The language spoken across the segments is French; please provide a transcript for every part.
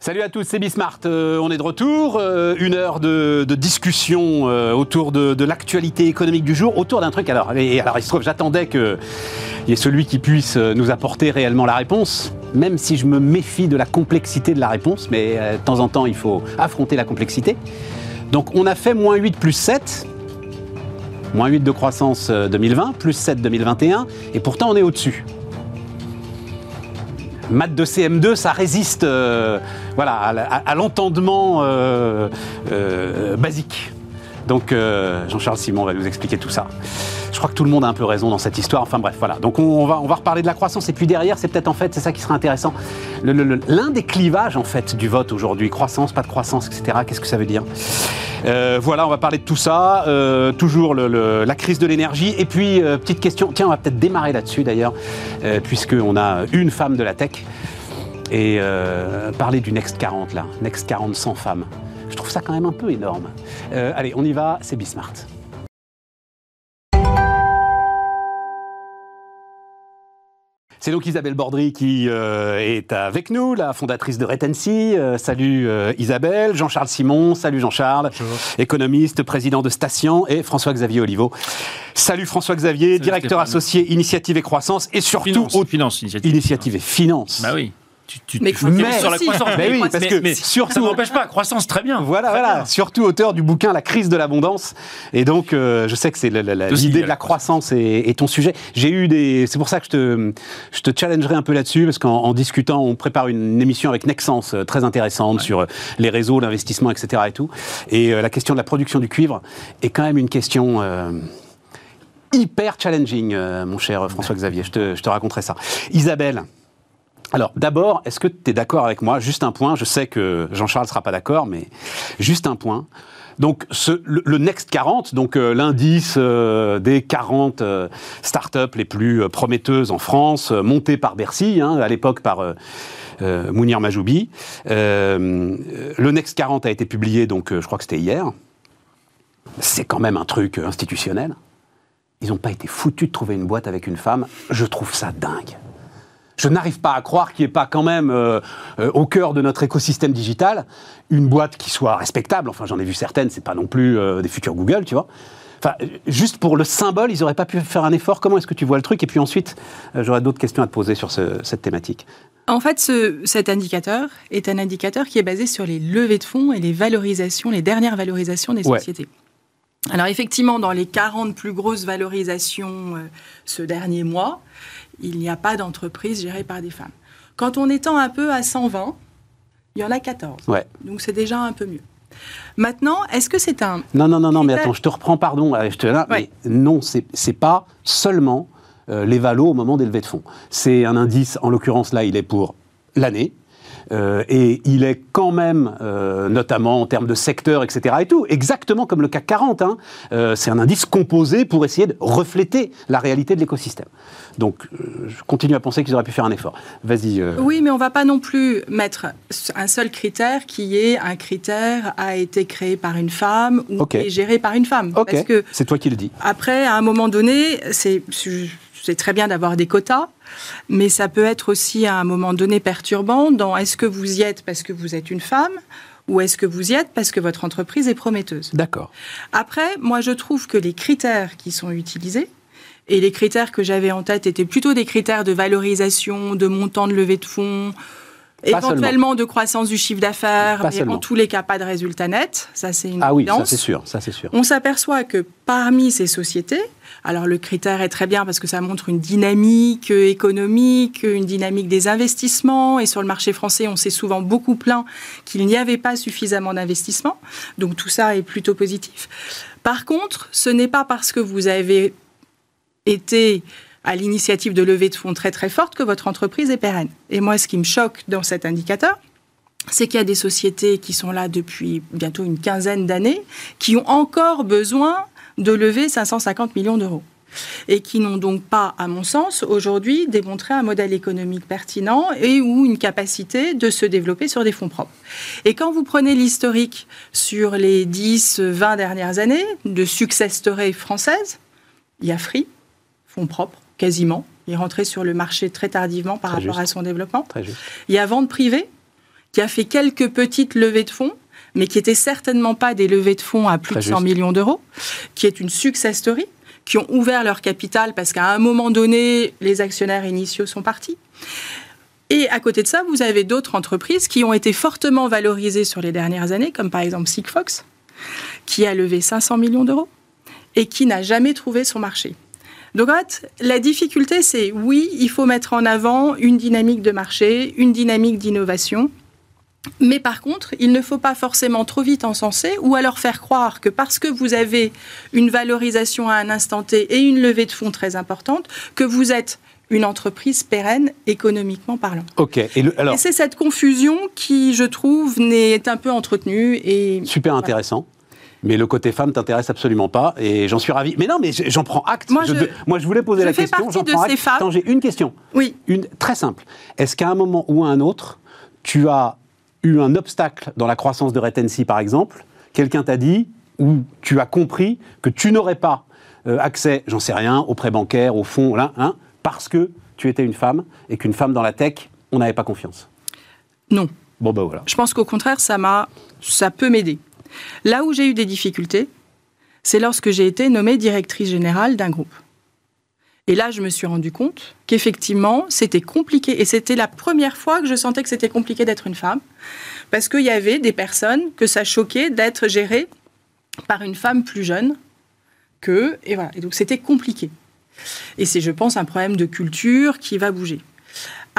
Salut à tous, c'est Bismart. Euh, on est de retour. Euh, une heure de, discussion euh, autour de, l'actualité économique du jour, autour d'un truc. Alors, et, alors il se trouve, j'attendais qu'il y ait celui qui puisse nous apporter réellement la réponse, même si je me méfie de la complexité de la réponse, mais de temps en temps, il faut affronter la complexité. Donc, on a fait moins 8 plus 7. Moins 8 de croissance 2020, plus 7 2021, et pourtant on est au-dessus maths de CM2, ça résiste euh, voilà, à, l'entendement euh, euh, basique. Donc Jean-Charles Simon va nous expliquer tout ça. Je crois que tout le monde a un peu raison dans cette histoire. Enfin bref, voilà. Donc on, va, reparler de la croissance. Et puis derrière, c'est peut-être en fait, c'est ça qui sera intéressant. L'un des clivages en fait du vote aujourd'hui, croissance, pas de croissance, etc. Qu'est-ce que ça veut dire? Euh, voilà, on va parler de tout ça. Euh, toujours la crise de l'énergie. Et puis, euh, petite question. Tiens, on va peut-être démarrer là-dessus d'ailleurs, puisqu'on a une femme de la tech. Et parler du Next 40 là. Next 40 sans femmes. Je trouve ça quand même un peu énorme. allez, on y va, c'est Bismart. C'est donc Isabelle Bordry qui euh, est avec nous, la fondatrice de Retency. Euh, salut euh, Isabelle. Jean-Charles Simon. Salut Jean-Charles. Économiste, président de Station. Et François-Xavier Olivo. Salut François-Xavier, directeur associé Initiative et Croissance. Et surtout... Finance, Initiative. Initiative et Finance. Bah oui mais, sur la croissance. Mais oui, parce que surtout, ça n'empêche pas, croissance très bien. Voilà, voilà. Surtout auteur du bouquin La crise de l'abondance. Et donc, euh, je sais que c'est l'idée de la croissance et, ton sujet. J'ai eu des. C'est pour ça que je te, je te challengerai un peu là-dessus, parce qu'en discutant, on prépare une émission avec Nexence euh, très intéressante sur euh, les réseaux, l'investissement, etc. Et tout. Et la question de la production du cuivre est quand même une question. hyper challenging, mon cher François-Xavier. Je te, je te raconterai ça. Isabelle, alors d'abord, est-ce que tu es d'accord avec moi? Juste un point, je sais que Jean-Charles ne sera pas d'accord, mais juste un point. Donc le, Next 40, donc euh, l'indice euh, des 40 euh, startups les plus prometteuses en France, monté par Bercy, hein, à l'époque par Mounir Majoubi. le Next 40 a été publié, donc je crois que c'était hier. C'est quand même un truc institutionnel. Ils n'ont pas été foutus de trouver une boîte avec une femme. Je trouve ça dingue je n'arrive pas à croire qu'il n'y ait pas quand même euh, euh, au cœur de notre écosystème digital une boîte qui soit respectable. Enfin, j'en ai vu certaines, c'est pas non plus euh, des futurs Google, tu vois. Enfin, juste pour le symbole, ils n'auraient pas pu faire un effort. Comment est-ce que tu vois le truc? Et puis ensuite, j'aurais d'autres questions à te poser sur cette thématique. En fait, ce, cet indicateur est un indicateur qui est basé sur les levées de fonds et les valorisations, les dernières valorisations des sociétés. Alors effectivement, dans les 40 plus grosses valorisations ce dernier mois, il n'y a pas d'entreprise gérée par des femmes. Quand on étend un peu à 120, il y en a 14. Ouais. Donc c'est déjà un peu mieux. Maintenant, est-ce que c'est un... Non, non, non, non, mais attends, je te reprends, pardon, je te là, mais non, c'est pas seulement euh, les valos au moment des levées de fonds. C'est un indice, en l'occurrence là, il est pour l'année, euh, et il est quand même, euh, notamment en termes de secteur, etc. et tout, exactement comme le CAC 40. Hein, euh, c'est un indice composé pour essayer de refléter la réalité de l'écosystème. Donc, je continue à penser qu'ils auraient pu faire un effort. Vas-y. Oui, mais on ne va pas non plus mettre un seul critère qui est un critère a été créé par une femme ou est géré par une femme. Parce que c'est toi qui le dis. Après, à un moment donné, c'est c'est très bien d'avoir des quotas, mais ça peut être aussi à un moment donné perturbant dans est-ce que vous y êtes parce que vous êtes une femme ou est-ce que vous y êtes parce que votre entreprise est prometteuse D'accord. Après, moi je trouve que les critères qui sont utilisés, et les critères que j'avais en tête étaient plutôt des critères de valorisation, de montant de levée de fonds, éventuellement de croissance du chiffre d'affaires, mais en tous les cas pas de résultat net. Ça c'est une Ah oui, ça c'est sûr, ça c'est sûr. On s'aperçoit que parmi ces sociétés, alors le critère est très bien parce que ça montre une dynamique économique, une dynamique des investissements. Et sur le marché français, on s'est souvent beaucoup plaint qu'il n'y avait pas suffisamment d'investissements. Donc tout ça est plutôt positif. Par contre, ce n'est pas parce que vous avez été à l'initiative de levée de fonds très très forte que votre entreprise est pérenne. Et moi, ce qui me choque dans cet indicateur, c'est qu'il y a des sociétés qui sont là depuis bientôt une quinzaine d'années, qui ont encore besoin de lever 550 millions d'euros et qui n'ont donc pas, à mon sens, aujourd'hui démontré un modèle économique pertinent et ou une capacité de se développer sur des fonds propres. Et quand vous prenez l'historique sur les 10, 20 dernières années de success story française, il y a Free, fonds propres, quasiment. Il est rentré sur le marché très tardivement par rapport à son développement. Il y a vente privée, qui a fait quelques petites levées de fonds, mais qui n'étaient certainement pas des levées de fonds à plus de 100 millions d'euros, qui est une success story, qui ont ouvert leur capital parce qu'à un moment donné, les actionnaires initiaux sont partis. Et à côté de ça, vous avez d'autres entreprises qui ont été fortement valorisées sur les dernières années, comme par exemple Sigfox, qui a levé 500 millions d'euros et qui n'a jamais trouvé son marché. Donc en fait, la difficulté, c'est oui, il faut mettre en avant une dynamique de marché, une dynamique d'innovation. Mais par contre, il ne faut pas forcément trop vite encenser ou alors faire croire que parce que vous avez une valorisation à un instant T et une levée de fonds très importante, que vous êtes une entreprise pérenne économiquement parlant. Ok. Et, c'est cette confusion qui, je trouve, n'est un peu entretenue et super intéressant. Mais le côté femme t'intéresse absolument pas et j'en suis ravi. Mais non, mais j'en prends acte. Moi, je, moi, je voulais poser la question. J'en prends acte. J'ai une question. Oui. Une très simple. Est-ce qu'à un moment ou à un autre, tu as eu un obstacle dans la croissance de Retency, par exemple? Quelqu'un t'a dit ou tu as compris que tu n'aurais pas euh, accès, j'en sais rien, aux prêts bancaires, au fonds, là, hein, parce que tu étais une femme et qu'une femme dans la tech, on n'avait pas confiance? Non. Bon, ben voilà. Je pense qu'au contraire, ça, m'a, ça peut m'aider. Là où j'ai eu des difficultés, c'est lorsque j'ai été nommée directrice générale d'un groupe. Et là, je me suis rendu compte qu'effectivement, c'était compliqué. Et c'était la première fois que je sentais que c'était compliqué d'être une femme. Parce qu'il y avait des personnes que ça choquait d'être gérées par une femme plus jeune que. Et voilà. Et donc, c'était compliqué. Et c'est, je pense, un problème de culture qui va bouger.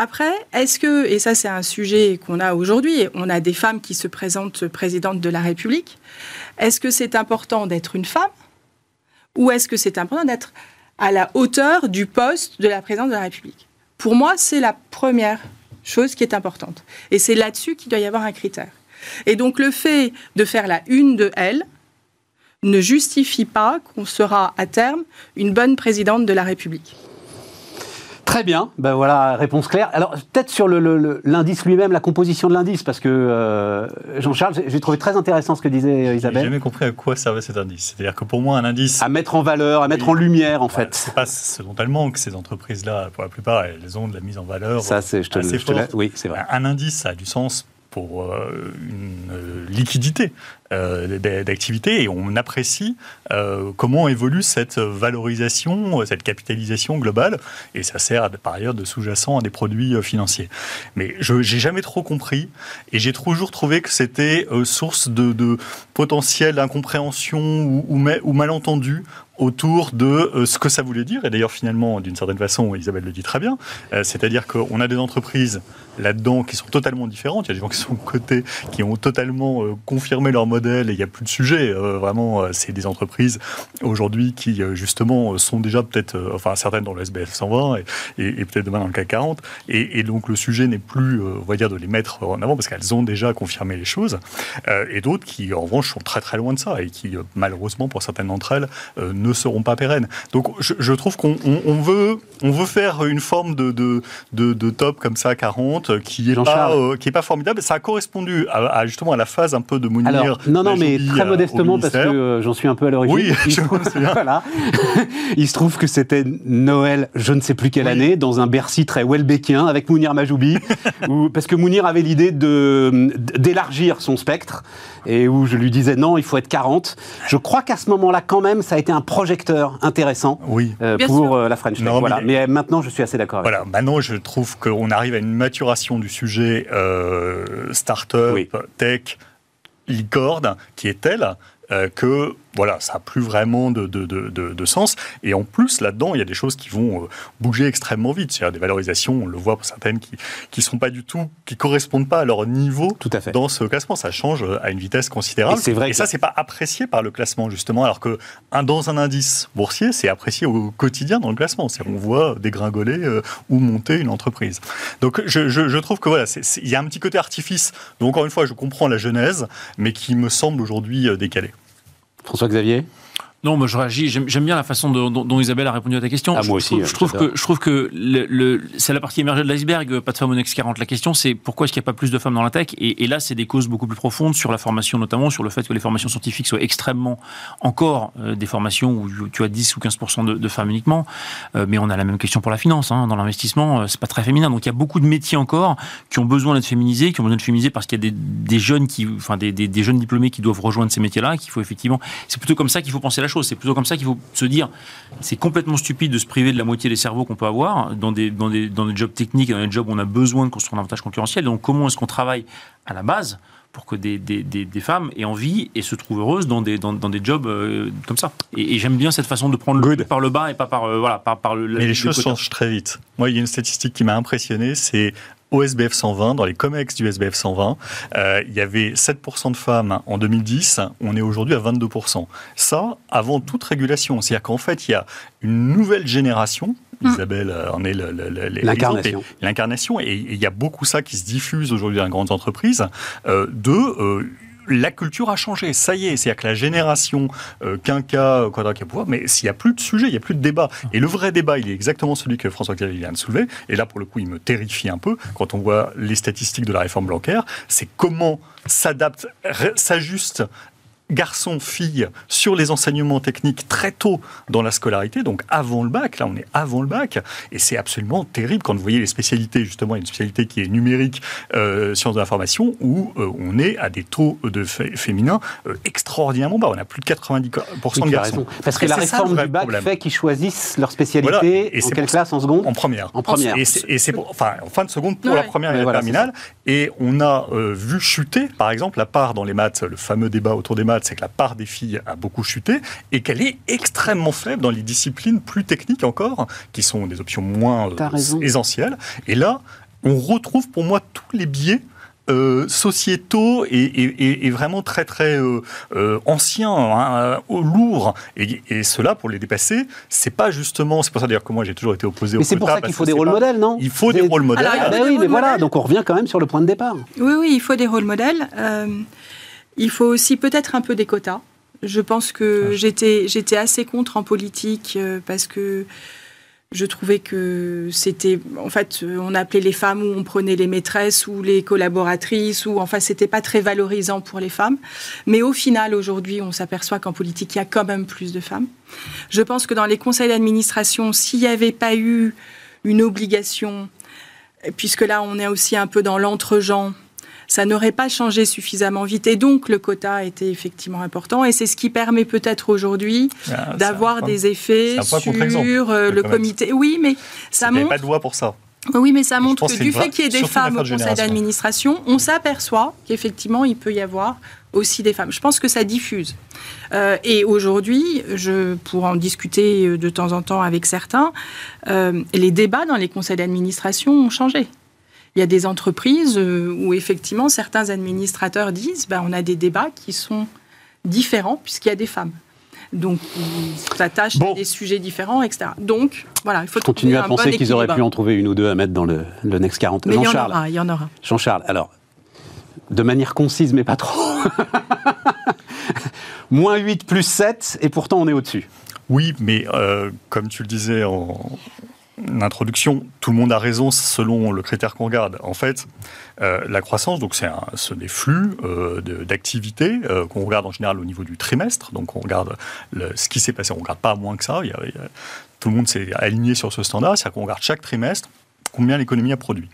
Après, est-ce que, et ça c'est un sujet qu'on a aujourd'hui, on a des femmes qui se présentent présidentes de la République, est-ce que c'est important d'être une femme ou est-ce que c'est important d'être à la hauteur du poste de la présidente de la République? Pour moi, c'est la première chose qui est importante. Et c'est là-dessus qu'il doit y avoir un critère. Et donc le fait de faire la une de elle ne justifie pas qu'on sera à terme une bonne présidente de la République. Très bien, ben voilà, réponse claire. Alors peut-être sur l'indice lui-même, la composition de l'indice, parce que euh, Jean-Charles, j'ai trouvé très intéressant ce que disait Isabelle. J'ai jamais compris à quoi servait cet indice. C'est-à-dire que pour moi, un indice... À mettre en valeur, à mettre en lumière, en fait. C'est pas ce dont elles manquent, ces entreprises-là. Pour la plupart, elles ont de la mise en valeur Ça, c'est, je te, assez Oui, c'est vrai. Un indice, ça a du sens pour euh, une euh, liquidité euh, d'activité et on apprécie comment évolue cette valorisation, cette capitalisation globale et ça sert par ailleurs de sous-jacent à des produits financiers. Mais je n'ai jamais trop compris et j'ai toujours trouvé que c'était source de, de potentielle ou, ou, ou malentendu autour de ce que ça voulait dire. Et d'ailleurs, finalement, d'une certaine façon, Isabelle le dit très bien, c'est-à-dire qu'on a des entreprises là-dedans qui sont totalement différentes. Il y a des gens qui sont côté, qui ont totalement euh, confirmé leur modèle et il n'y a plus de sujet. Euh, vraiment, euh, c'est des entreprises aujourd'hui qui, justement, sont déjà peut-être, enfin, certaines dans le SBF 120 et, peut-être demain dans le CAC 40. Et, donc, le sujet n'est plus, on va dire, de les mettre en avant parce qu'elles ont déjà confirmé les choses. et d'autres qui, en revanche, sont très très loin de ça et qui, malheureusement, pour certaines d'entre elles, ne seront pas pérennes. Donc, je, trouve qu'on veut, on veut faire une forme de, de, de, de top comme ça, 40, qui n'est pas, euh, qui est pas formidable. Ça a correspondu à, justement à la phase un peu de Mounir. Non, non, mais très modestement, parce que euh, j'en suis un peu à l'origine. Oui, il, se trouve, voilà. il se trouve que c'était Noël, je ne sais plus quelle année, dans un Bercy très Welbeckien avec Mounir Majoubi, où, parce que Mounir avait l'idée d'élargir son spectre et où je lui disais non, il faut être 40. Je crois qu'à ce moment-là, quand même, ça a été un projecteur intéressant oui. Euh, pour la French Tech. voilà. mais, maintenant, je suis assez d'accord. Voilà, maintenant, je trouve qu'on arrive à une maturation du sujet euh, start-up, tech, licorne, qui est telle euh, que voilà, ça n'a plus vraiment de, de, de, sens. Et en plus, là-dedans, il y a des choses qui vont euh, bouger extrêmement vite. C'est-à-dire des valorisations, on le voit pour certaines qui ne sont pas du tout, qui correspondent pas à leur niveau tout à fait. dans ce classement. Ça change euh, à une vitesse considérable. Et, vrai et ça, c'est pas apprécié par le classement, justement, alors que un, dans un indice boursier, c'est apprécié au quotidien dans le classement. On voit dégringoler ou monter une entreprise. Donc, je, je, je trouve que voilà, il y a un petit côté artifice. Donc, encore une fois, je comprends la genèse, mais qui me semble aujourd'hui décalé. François-Xavier Non, moi je réagis. J'aime bien la façon dont, Isabelle a répondu à ta question. Ah, moi aussi. Je, trouve, que, je trouve que le, c'est la partie émergée de l'iceberg, pas de femmes au Next 40. La question, c'est pourquoi est-ce qu'il n'y a pas plus de femmes dans la tech? Et, là, c'est des causes beaucoup plus profondes sur la formation, notamment sur le fait que les formations scientifiques soient extrêmement encore euh, des formations où tu as 10 ou 15% de, femmes uniquement. Euh, mais on a la même question pour la finance. Hein. Dans l'investissement, euh, c'est pas très féminin. Donc il y a beaucoup de métiers encore qui ont besoin d'être féminisés, qui ont besoin d'être féminisés parce qu'il y a des, jeunes qui, enfin des, des, jeunes diplômés qui doivent rejoindre ces métiers-là. Qu'il faut effectivement. C'est plutôt comme ça qu'il faut penser la chose. C'est plutôt comme ça qu'il faut se dire, c'est complètement stupide de se priver de la moitié des cerveaux qu'on peut avoir dans des, dans, des, dans des jobs techniques, dans des jobs où on a besoin de construire un avantage concurrentiel. Donc comment est-ce qu'on travaille à la base pour que des, des, des, femmes aient envie et se trouvent heureuses dans des, dans, dans des jobs euh, comme ça? Et, j'aime bien cette façon de prendre le par le bas et pas par, euh, voilà, par, par le. Mais les choses changent très vite. Moi, il y a une statistique qui m'a impressionné, c'est au SBF 120, dans les COMEX du SBF 120, euh, il y avait 7% de femmes en 2010, on est aujourd'hui à 22%. Ça, avant toute régulation. C'est-à-dire qu'en fait, il y a une nouvelle génération mm. Isabelle euh, en est l'incarnation. L'incarnation, et il y a beaucoup ça qui se diffuse aujourd'hui dans les grandes entreprises, euh, de euh, la culture a changé. Ça y est, c'est-à-dire que la génération euh, quinca, quadraque pouvoir, mais s'il n'y a plus de sujet, il n'y a plus de débat. Et le vrai débat, il est exactement celui que François-Xavier vient de soulever. Et là, pour le coup, il me terrifie un peu quand on voit les statistiques de la réforme bancaire. C'est comment s'adapte, s'ajuste garçons, filles, sur les enseignements techniques très tôt dans la scolarité, donc avant le bac, là on est avant le bac, et c'est absolument terrible quand vous voyez les spécialités, justement, une spécialité qui est numérique, euh, sciences de l'information, où euh, on est à des taux de féminins euh, extraordinairement bas, on a plus de 90% de garçons. Parce que la réforme du bac fait qu'ils choisissent leur spécialité et en quelle classe En seconde. En première. En première. Et c'est enfin, en fin de seconde pour la première et la terminale, et on a vu chuter, par exemple, la part dans les maths, le fameux débat autour des maths, c'est que la part des filles a beaucoup chuté et qu'elle est extrêmement faible dans les disciplines plus techniques encore, qui sont des options moins euh, essentielles. Et là, on retrouve pour moi tous les biais euh, sociétaux et, vraiment très très euh, anciens, hein, lourds. Et, cela, pour les dépasser, c'est pas justement. C'est pour ça d'ailleurs que moi j'ai toujours été opposé au Mais c'est pour ça qu'il faut des rôles modèles, non? Il faut des, rôles modèles. Ah, ben oui, mais voilà, donc on revient quand même sur le point de départ. Oui, oui, il faut des rôles modèles. Il faut aussi peut-être un peu des quotas. Je pense que ah. j'étais, j'étais assez contre en politique euh, parce que je trouvais que c'était, en fait, on appelait les femmes ou on prenait les maîtresses ou les collaboratrices ou, enfin, c'était pas très valorisant pour les femmes. Mais au final, aujourd'hui, on s'aperçoit qu'en politique, il y a quand même plus de femmes. Je pense que dans les conseils d'administration, s'il n'y avait pas eu une obligation, puisque là, on est aussi un peu dans l'entre-gens, ça n'aurait pas changé suffisamment vite. Et donc, le quota était effectivement important. Et c'est ce qui permet peut-être aujourd'hui ah, d'avoir des effets sur euh, le comité. Oui, mais ça montre. Il n'y a pas de loi pour ça. Oui, mais ça montre que du fait qu'il y ait des femmes au conseil d'administration, on s'aperçoit qu'effectivement, il peut y avoir aussi des femmes. Je pense que ça diffuse. Euh, et aujourd'hui, je pourrais en discuter euh, de temps en temps avec certains, les débats dans les conseils d'administration ont changé. Il y a des entreprises euh, où effectivement certains administrateurs disent ben, on a des débats qui sont différents puisqu'il y a des femmes. Donc, ils s'attachent à des sujets différents, etc. Donc, voilà, il faut continuer à penser qu'ils auraient pu en trouver une ou deux à mettre dans le, Next 40. Mais Jean-Charles, il y en aura. Jean-Charles, alors, de manière concise, mais pas trop. Moins 8 plus 7, et pourtant on est au-dessus. Oui, mais euh, comme tu le disais en, introduction, tout le monde a raison selon le critère qu'on regarde. En fait, euh, la croissance, donc c'est des flux euh, d'activités euh, qu'on regarde en général au niveau du trimestre. Donc on regarde ce qui s'est passé. On ne regarde pas moins que ça. tout le monde s'est aligné sur ce standard. C'est-à-dire qu'on regarde chaque trimestre combien l'économie a produit.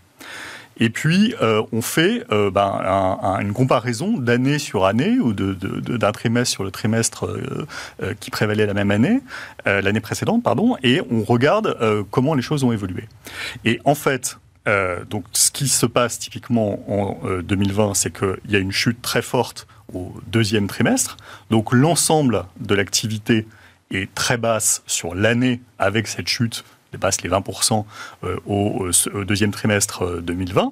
Et puis, euh, on fait euh, ben, une comparaison d'année sur année ou d'un trimestre sur le trimestre euh, qui prévalait la même année, l'année précédente, pardon, et on regarde comment les choses ont évolué. Et en fait, donc, ce qui se passe typiquement en 2020, c'est qu'il y a une chute très forte au deuxième trimestre. Donc, l'ensemble de l'activité est très basse sur l'année avec cette chute dépasse les 20% euh, au, deuxième trimestre 2020. Euh,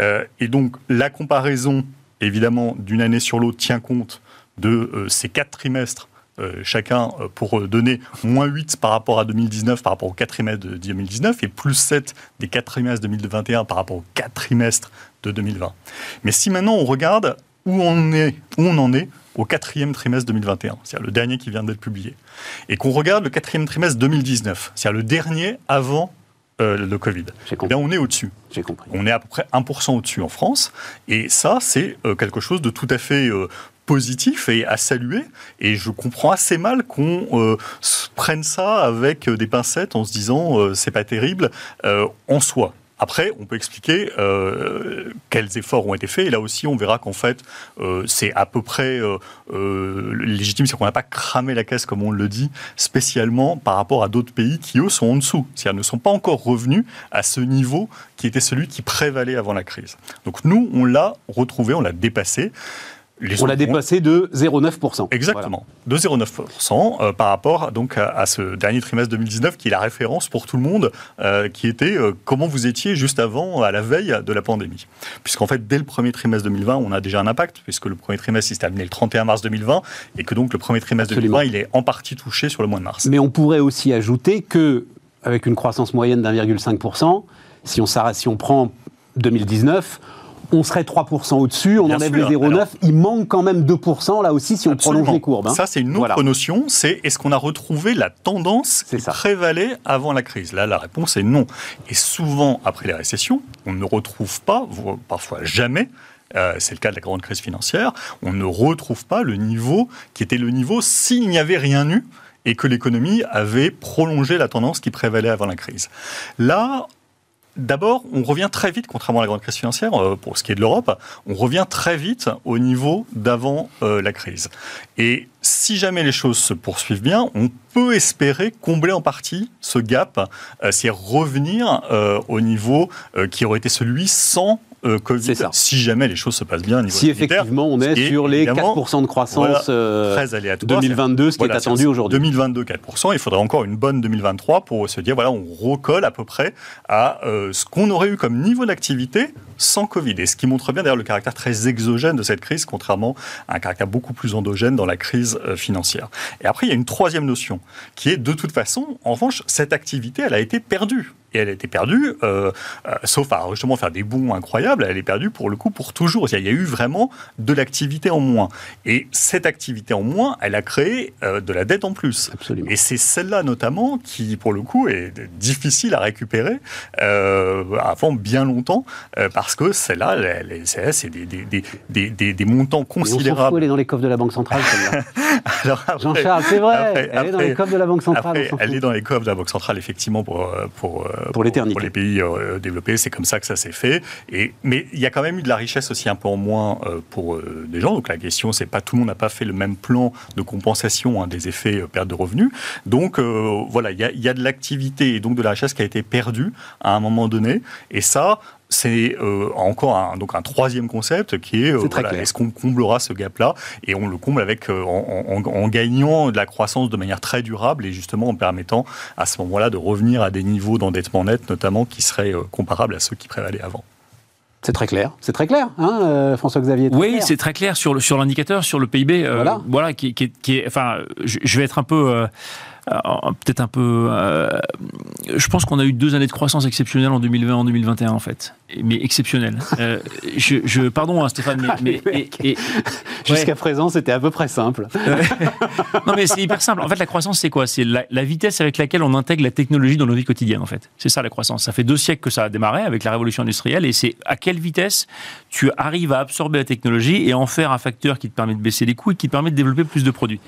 euh, et donc la comparaison, évidemment, d'une année sur l'autre tient compte de ces quatre trimestres chacun pour donner moins 8 par rapport à 2019 par rapport au 4 trimestres de 2019 et plus 7 des 4 trimestres 2021 par rapport au 4 trimestres de 2020. Mais si maintenant on regarde où on, est, où on en est au quatrième trimestre 2021, c'est-à-dire le dernier qui vient d'être publié, et qu'on regarde le quatrième trimestre 2019, c'est-à-dire le dernier avant euh, le Covid, eh bien, on est au-dessus. J'ai compris. On est à peu près 1% au-dessus en France, et ça, c'est euh, quelque chose de tout à fait euh, positif et à saluer. Et je comprends assez mal qu'on prenne ça avec des pincettes en se disant c'est pas terrible en soi. Après, on peut expliquer euh, quels efforts ont été faits. Et là aussi, on verra qu'en fait, euh, c'est à peu près euh, légitime. C'est qu'on n'a pas cramé la caisse, comme on le dit, spécialement par rapport à d'autres pays qui, eux, sont en dessous. C'est-à-dire ne sont pas encore revenus à ce niveau qui était celui qui prévalait avant la crise. Donc nous, on l'a retrouvé, on l'a dépassé on l'a dépassé de 0,9%. Exactement, de 0,9% euh, par rapport donc à, ce dernier trimestre 2019 qui est la référence pour tout le monde, euh, qui était euh, comment vous étiez juste avant, à la veille de la pandémie. Puisqu'en fait, dès le premier trimestre 2020, on a déjà un impact, puisque le premier trimestre s'est terminé le 31 mars 2020, et que donc le premier trimestre 2020, il est en partie touché sur le mois de mars. Mais on pourrait aussi ajouter que, avec une croissance moyenne d'1,5%, si on, si on prend 2019, on serait 3% au-dessus, on enlève les 0,9%, il manque quand même 2% là aussi si on prolonge les courbes. Hein. Ça, c'est une autre notion, c'est est-ce qu'on a retrouvé la tendance qui prévalait avant la crise? Là, la réponse est non. Et souvent, après les récessions, on ne retrouve pas, parfois jamais, euh, c'est le cas de la grande crise financière, on ne retrouve pas le niveau qui était le niveau s'il n'y avait rien eu et que l'économie avait prolongé la tendance qui prévalait avant la crise. Là, D'abord, on revient très vite, contrairement à la grande crise financière, euh, pour ce qui est de l'Europe, on revient très vite au niveau d'avant euh, la crise. Et si jamais les choses se poursuivent bien, on peut espérer combler en partie ce gap, euh, c'est revenir au niveau qui aurait été celui sans euh, Covid, si jamais les choses se passent bien au niveau Si effectivement on est sur les 4% de croissance 2022, euh, ce qui est attendu aujourd'hui. 2022, 4%, il faudrait encore une bonne 2023 pour se dire, voilà, on recolle à peu près à euh, ce qu'on aurait eu comme niveau d'activité sans Covid. Et ce qui montre bien d'ailleurs le caractère très exogène de cette crise, contrairement à un caractère beaucoup plus endogène dans la crise financière. Et après, il y a une troisième notion, qui est de toute façon, en revanche, cette activité, elle a été perdue et elle a été perdue, euh, euh, sauf à justement faire des bons incroyables, elle est perdue pour le coup pour toujours. Il y a eu vraiment de l'activité en moins. Et cette activité en moins, elle a créé euh, de la dette en plus. Absolument. Et c'est celle-là notamment qui, pour le coup, est difficile à récupérer avant bien longtemps, parce que celle-là, c'est des, des, des, des, montants considérables. on elle est dans les coffres de la Banque centrale, Jean-Charles, c'est vrai, elle est dans les coffres de la Banque centrale. elle est dans les coffres de la Banque centrale, effectivement, pour, pour pour l'éternité. Pour les pays euh, développés, c'est comme ça que ça s'est fait. Et, mais il y a quand même eu de la richesse aussi un peu en moins euh, pour euh, des gens. Donc la question, c'est pas tout le monde n'a pas fait le même plan de compensation hein, des effets perte de revenus. Donc voilà, il y a, y a de l'activité et donc de la richesse qui a été perdue à un moment donné. Et ça, c'est euh, encore un, donc un troisième concept qui est, euh, est-ce qu'on comblera ce gap-là? Et on le comble avec euh, en, gagnant de la croissance de manière très durable et justement en permettant à ce moment-là de revenir à des niveaux d'endettement net, notamment qui seraient comparables à ceux qui prévalaient avant. C'est très clair, c'est très clair, hein, François-Xavier. Oui, c'est très clair sur l'indicateur, sur le PIB. voilà, voilà qui, qui, qui, est, enfin, je, vais être un peu euh, peut-être un peu. Euh, je pense qu'on a eu deux années de croissance exceptionnelles en 2020 en 2021 en fait, mais exceptionnelles. Euh, je, pardon hein, Stéphane, mais, jusqu'à présent c'était à peu près simple. non mais c'est hyper simple. En fait, la croissance c'est quoi? C'est la, vitesse avec laquelle on intègre la technologie dans nos vies quotidiennes en fait. C'est ça la croissance. Ça fait deux siècles que ça a démarré avec la révolution industrielle et c'est à quelle vitesse tu arrives à absorber la technologie et en faire un facteur qui te permet de baisser les coûts et qui te permet de développer plus de produits.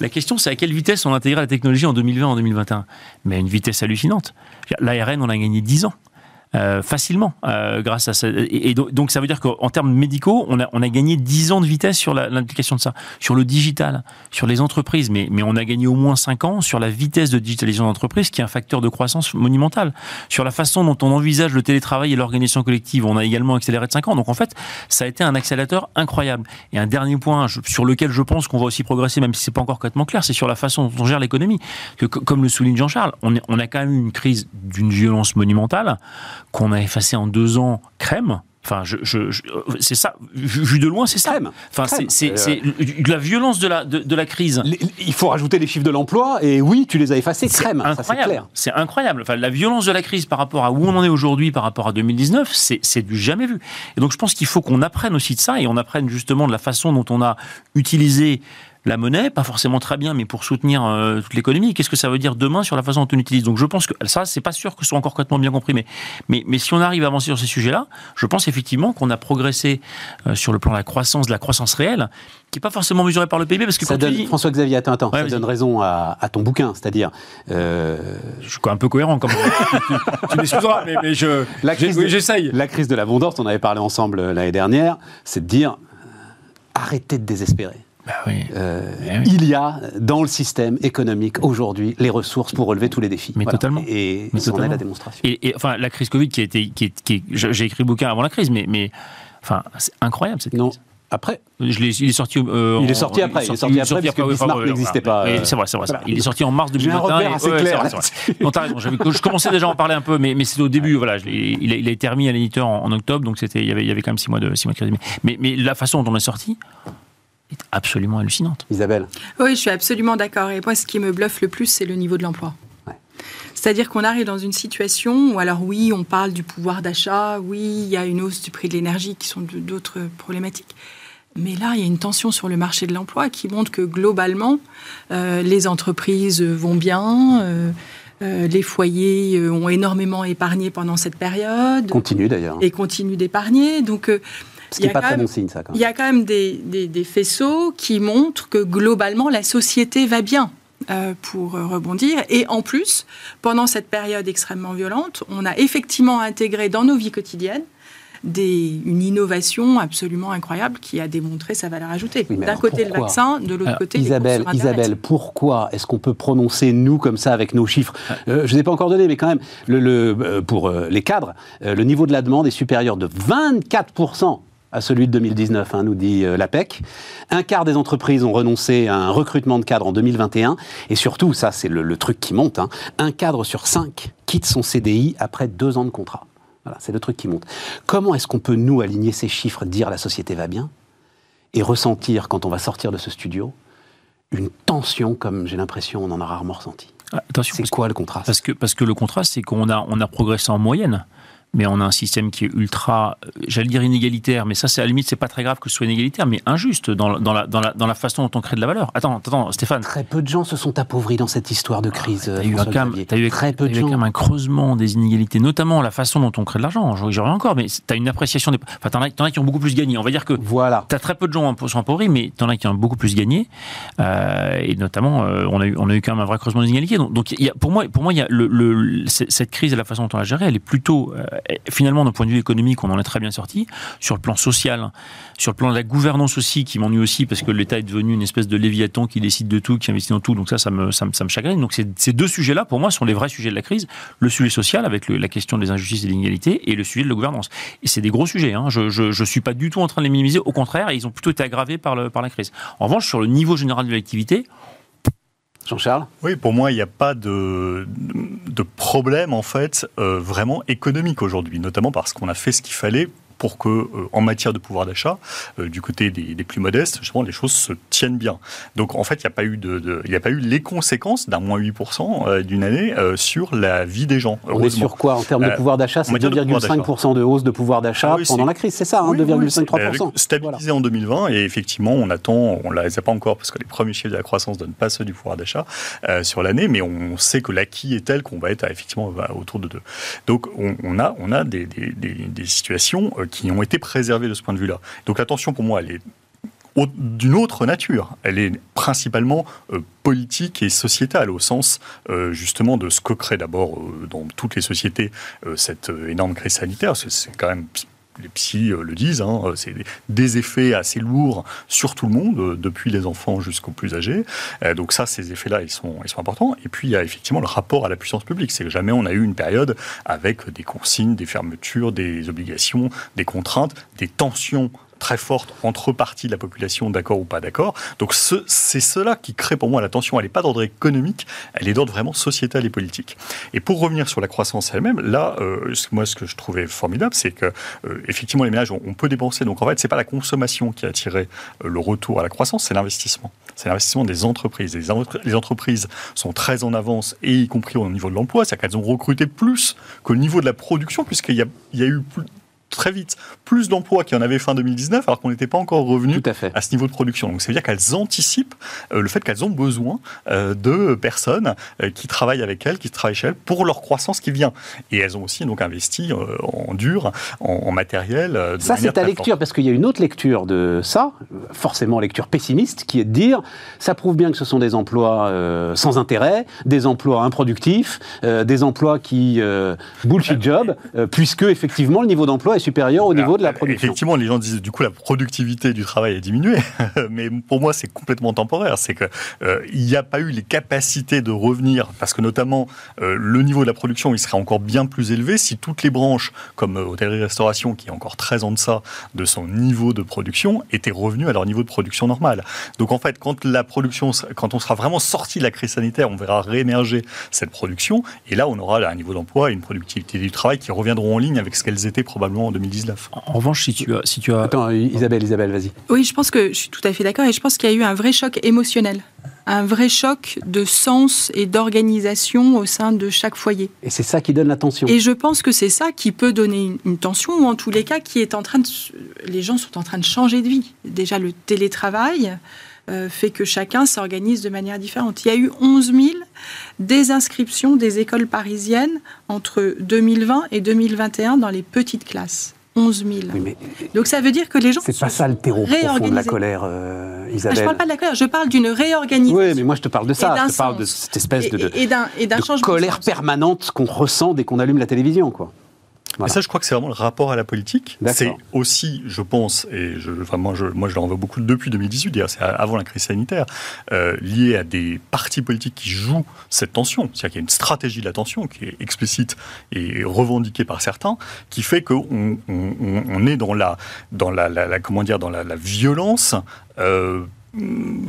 La question, c'est à quelle vitesse on intègre la technologie en 2020, en 2021 Mais à une vitesse hallucinante. L'ARN, on a gagné 10 ans. Euh, facilement euh, grâce à ça. Et, donc, ça veut dire qu'en termes médicaux, on a, on a gagné 10 ans de vitesse sur l'implication de ça, sur le digital, sur les entreprises, mais, mais on a gagné au moins 5 ans sur la vitesse de digitalisation d'entreprise, qui est un facteur de croissance monumental. Sur la façon dont on envisage le télétravail et l'organisation collective, on a également accéléré de 5 ans. Donc en fait, ça a été un accélérateur incroyable. Et un dernier point sur lequel je pense qu'on va aussi progresser, même si c'est pas encore complètement clair, c'est sur la façon dont on gère l'économie. Comme le souligne Jean-Charles, on, on a quand même une crise d'une violence monumentale qu'on a effacé en deux ans crème, Enfin, je, c'est ça. Vu de loin, c'est ça. Enfin, c'est euh, la violence de la, de, la crise. Il faut rajouter les chiffres de l'emploi, et oui, tu les as effacés. Crème. Incroyable. C'est incroyable. Enfin, la violence de la crise par rapport à où on en est aujourd'hui, par rapport à 2019, c'est du jamais vu. Et donc, je pense qu'il faut qu'on apprenne aussi de ça, et on apprenne justement de la façon dont on a utilisé la monnaie, pas forcément très bien, mais pour soutenir euh, toute l'économie. Qu'est-ce que ça veut dire demain sur la façon dont on utilise? Donc je pense que ça, c'est pas sûr que ce soit encore complètement bien compris, mais, mais, si on arrive à avancer sur ces sujets-là, je pense effectivement qu'on a progressé euh, sur le plan de la croissance, de la croissance réelle, qui n'est pas forcément mesurée par le PIB, parce que ça donne, François-Xavier, attends, attends, ça donne raison à, ton bouquin, c'est-à-dire... Euh, je suis un peu cohérent, comme tu m'excuseras, mais, mais je, j'essaye. La crise de l'abondance, on avait parlé ensemble l'année dernière, c'est de dire, arrêtez de désespérer. Bah euh, eh il y a dans le système économique aujourd'hui les ressources pour relever tous les défis. Mais totalement. Et c'est la démonstration. Et, enfin, la crise Covid qui a été, qui, qui j'ai écrit le bouquin avant la crise, mais, mais enfin, c'est incroyable cette crise. Non. Après je il est sorti. Euh, il est sorti après. Il est sorti, après parce que Bismarck n'existait pas. C'est vrai, c'est vrai. Il est sorti en mars 2021. J'ai un assez clair. Non, t'as raison. Je commençais déjà à en parler un peu, mais, mais c'était au début. Voilà, il, a, il a été remis à l'éditeur en, octobre, donc c'était, il y avait, il y avait quand même six mois de, six mois de crise. Mais, mais la façon dont on est sorti, est absolument hallucinante. Isabelle Oui, je suis absolument d'accord. Et moi, ce qui me bluffe le plus, c'est le niveau de l'emploi. C'est-à-dire qu'on arrive dans une situation où, alors oui, on parle du pouvoir d'achat, oui, il y a une hausse du prix de l'énergie qui sont d'autres problématiques. Mais là, il y a une tension sur le marché de l'emploi qui montre que globalement, euh, les entreprises vont bien. Euh, euh, les foyers ont énormément épargné pendant cette période. Continue d'ailleurs. Et continuent d'épargner. Donc, ce qui n'est pas très bon signe, ça. Quand même. Il y a quand même des, des, faisceaux qui montrent que globalement, la société va bien. Euh, pour rebondir. Et en plus, pendant cette période extrêmement violente, on a effectivement intégré dans nos vies quotidiennes des, une innovation absolument incroyable qui a démontré sa valeur ajoutée. D'un côté le vaccin, de l'autre côté Isabelle, les Isabelle, pourquoi est-ce qu'on peut prononcer nous comme ça avec nos chiffres euh, Je ne ai pas encore donné, mais quand même, le, le, euh, pour les cadres, le niveau de la demande est supérieur de 24 à celui de 2019, hein, nous dit euh, l'APEC. Un quart des entreprises ont renoncé à un recrutement de cadres en 2021. Et surtout, ça c'est le, truc qui monte, hein, un cadre sur cinq quitte son CDI après deux ans de contrat. Voilà, c'est le truc qui monte. Comment est-ce qu'on peut, nous, aligner ces chiffres, dire la société va bien, et ressentir, quand on va sortir de ce studio, une tension comme j'ai l'impression on en a rarement ressenti? Ah, C'est quoi le contraste? Parce que, parce que le contraste, c'est qu'on a, on a progressé en moyenne mais on a un système qui est ultra, euh, j'allais dire inégalitaire, mais ça, c'est à la limite, c'est pas très grave que ce soit inégalitaire, mais injuste dans, dans, la, dans, la, dans la façon dont on crée de la valeur. Attends, attends, Stéphane. Très peu de gens se sont appauvris dans cette histoire de crise. Ah, tu as eu, quand même, as eu, très peu de gens. quand même un creusement des inégalités, notamment la façon dont on crée de l'argent. J'en reviens encore, mais tu as une appréciation des. Enfin, t'en as, en as qui ont beaucoup plus gagné. On va dire que. Voilà. Tu as très peu de gens qui sont appauvris, mais t'en as qui ont beaucoup plus gagné. Euh, et notamment, euh, on, a eu, on a eu quand même un vrai creusement des inégalités. Donc, donc y a, pour moi, pour moi y a le, le, cette crise et la façon dont on l'a gérée, elle est plutôt, euh, finalement, point de vue économique, on en est très bien sorti. Sur le plan social, sur le plan de la gouvernance aussi, qui m'ennuie aussi, parce que l'État est devenu une espèce de léviathan qui décide de tout, qui investit dans tout. Donc ça, ça me, ça me, chagrine. Donc ces deux sujets-là, pour moi, sont les vrais sujets de la crise. Le sujet social, avec la question des injustices et des inégalités, et le sujet de la gouvernance. Et c'est des gros sujets. Hein. Je ne suis pas du tout en train de les minimiser. Au contraire, ils ont plutôt été aggravés par, par la crise. En revanche, sur le niveau général de l'activité, Oui, pour moi, il n'y a pas de, de problème, en fait, euh, vraiment économique aujourd'hui, notamment parce qu'on a fait ce qu'il fallait pour que, euh, en matière de pouvoir d'achat, euh, du côté des, plus modestes, justement, les choses se tiennent bien. Donc, en fait, il n'y a pas eu de, il a pas eu les conséquences d'un moins 8% euh, d'une année sur la vie des gens. On est sur quoi en termes de pouvoir d'achat C'est 2,5% de, hausse de pouvoir d'achat ah pendant la crise, c'est ça, hein, 2,53%. stabilisé en 2020 et effectivement, on attend, on ne les a pas encore parce que les premiers chiffres de la croissance ne donnent pas ceux du pouvoir d'achat sur l'année, mais on sait que l'acquis est tel qu'on va être effectivement autour de 2. Donc, on, a, on a des, des, des situations qui ont été préservés de ce point de vue-là. Donc l'attention, pour moi, elle est d'une autre nature. Elle est principalement euh, politique et sociétale, au sens euh, justement de ce que crée d'abord euh, dans toutes les sociétés cette énorme crise sanitaire. C'est quand même les psys le disent, hein, c'est des effets assez lourds sur tout le monde, depuis les enfants jusqu'aux plus âgés. donc ça, ces effets-là, sont, ils sont importants. Et puis, il y a effectivement le rapport à la puissance publique. C'est que jamais on a eu une période avec des consignes, des fermetures, des obligations, des contraintes, des tensions très forte entre parties de la population, d'accord ou pas d'accord. Donc c'est cela qui crée pour moi la tension. Elle n'est pas d'ordre économique, elle est d'ordre vraiment sociétal et politique. Et pour revenir sur la croissance elle-même, là, euh, moi, ce que je trouvais formidable, c'est que euh, effectivement, les ménages, on, peut dépenser. Donc en fait, c'est pas la consommation qui a attiré euh, le retour à la croissance, c'est l'investissement. C'est l'investissement des entreprises. Les, entreprises sont très en avance, et y compris au niveau de l'emploi, c'est-à-dire qu'elles ont recruté plus qu'au niveau de la production, puisqu'il y y a eu plus, très vite plus d'emplois qu'il y en avait fin 2019, alors qu'on n'était pas encore revenu à, ce niveau de production. Donc, ça veut dire qu'elles anticipent euh, le fait qu'elles ont besoin euh, de personnes euh, qui travaillent avec elles, qui travaillent chez elles, pour leur croissance qui vient. Et elles ont aussi donc investi en dur, en, matériel. ça, c'est ta lecture, parce qu'il y a une autre lecture de ça, forcément lecture pessimiste, qui est de dire ça prouve bien que ce sont des emplois sans intérêt, des emplois improductifs, des emplois qui bullshit job, puisque effectivement le niveau d'emploi supérieur au niveau de la production. Effectivement, les gens disent du coup la productivité du travail a diminué, mais pour moi c'est complètement temporaire. C'est qu'il euh, n'y a pas eu les capacités de revenir, parce que notamment euh, le niveau de la production il serait encore bien plus élevé si toutes les branches, comme euh, hôtellerie-restauration, qui est encore très en deçà de son niveau de production, étaient revenues à leur niveau de production normal. Donc en fait, quand la production, quand on sera vraiment sorti de la crise sanitaire, on verra réémerger cette production, et là on aura un niveau d'emploi et une productivité du travail qui reviendront en ligne avec ce qu'elles étaient probablement en 2019. En revanche, si tu as... Si tu as... Attends, Isabelle, Isabelle, vas-y. Oui, je pense que je suis tout à fait d'accord et je pense qu'il y a eu un vrai choc émotionnel un vrai choc de sens et d'organisation au sein de chaque foyer. Et c'est ça qui donne la tension. Et je pense que c'est ça qui peut donner une, tension, ou en tous les cas, qui est en train de... Les gens sont en train de changer de vie. Déjà, le télétravail euh, fait que chacun s'organise de manière différente. Il y a eu 11 000 désinscriptions des écoles parisiennes entre 2020 et 2021 dans les petites classes. 11 000. Donc ça veut dire que les gens. C'est pas ça le terreau profond de la colère, euh, Isabelle. Ah, je parle pas de la colère, je parle d'une réorganisation. Oui, mais moi je te parle de ça. Je te parle de cette espèce de, de colère permanente qu'on ressent dès qu'on allume la télévision, quoi. Et ça, je crois que c'est vraiment le rapport à la politique. C'est aussi, je pense, et je, moi, je, moi je leur en veux beaucoup depuis 2018, d'ailleurs c'est avant la crise sanitaire, euh, lié à des partis politiques qui jouent cette tension. C'est-à-dire qu'il y a une stratégie de la tension qui est explicite et revendiquée par certains, qui fait qu'on on, est dans la, dans la, comment dire, dans la, violence. Euh,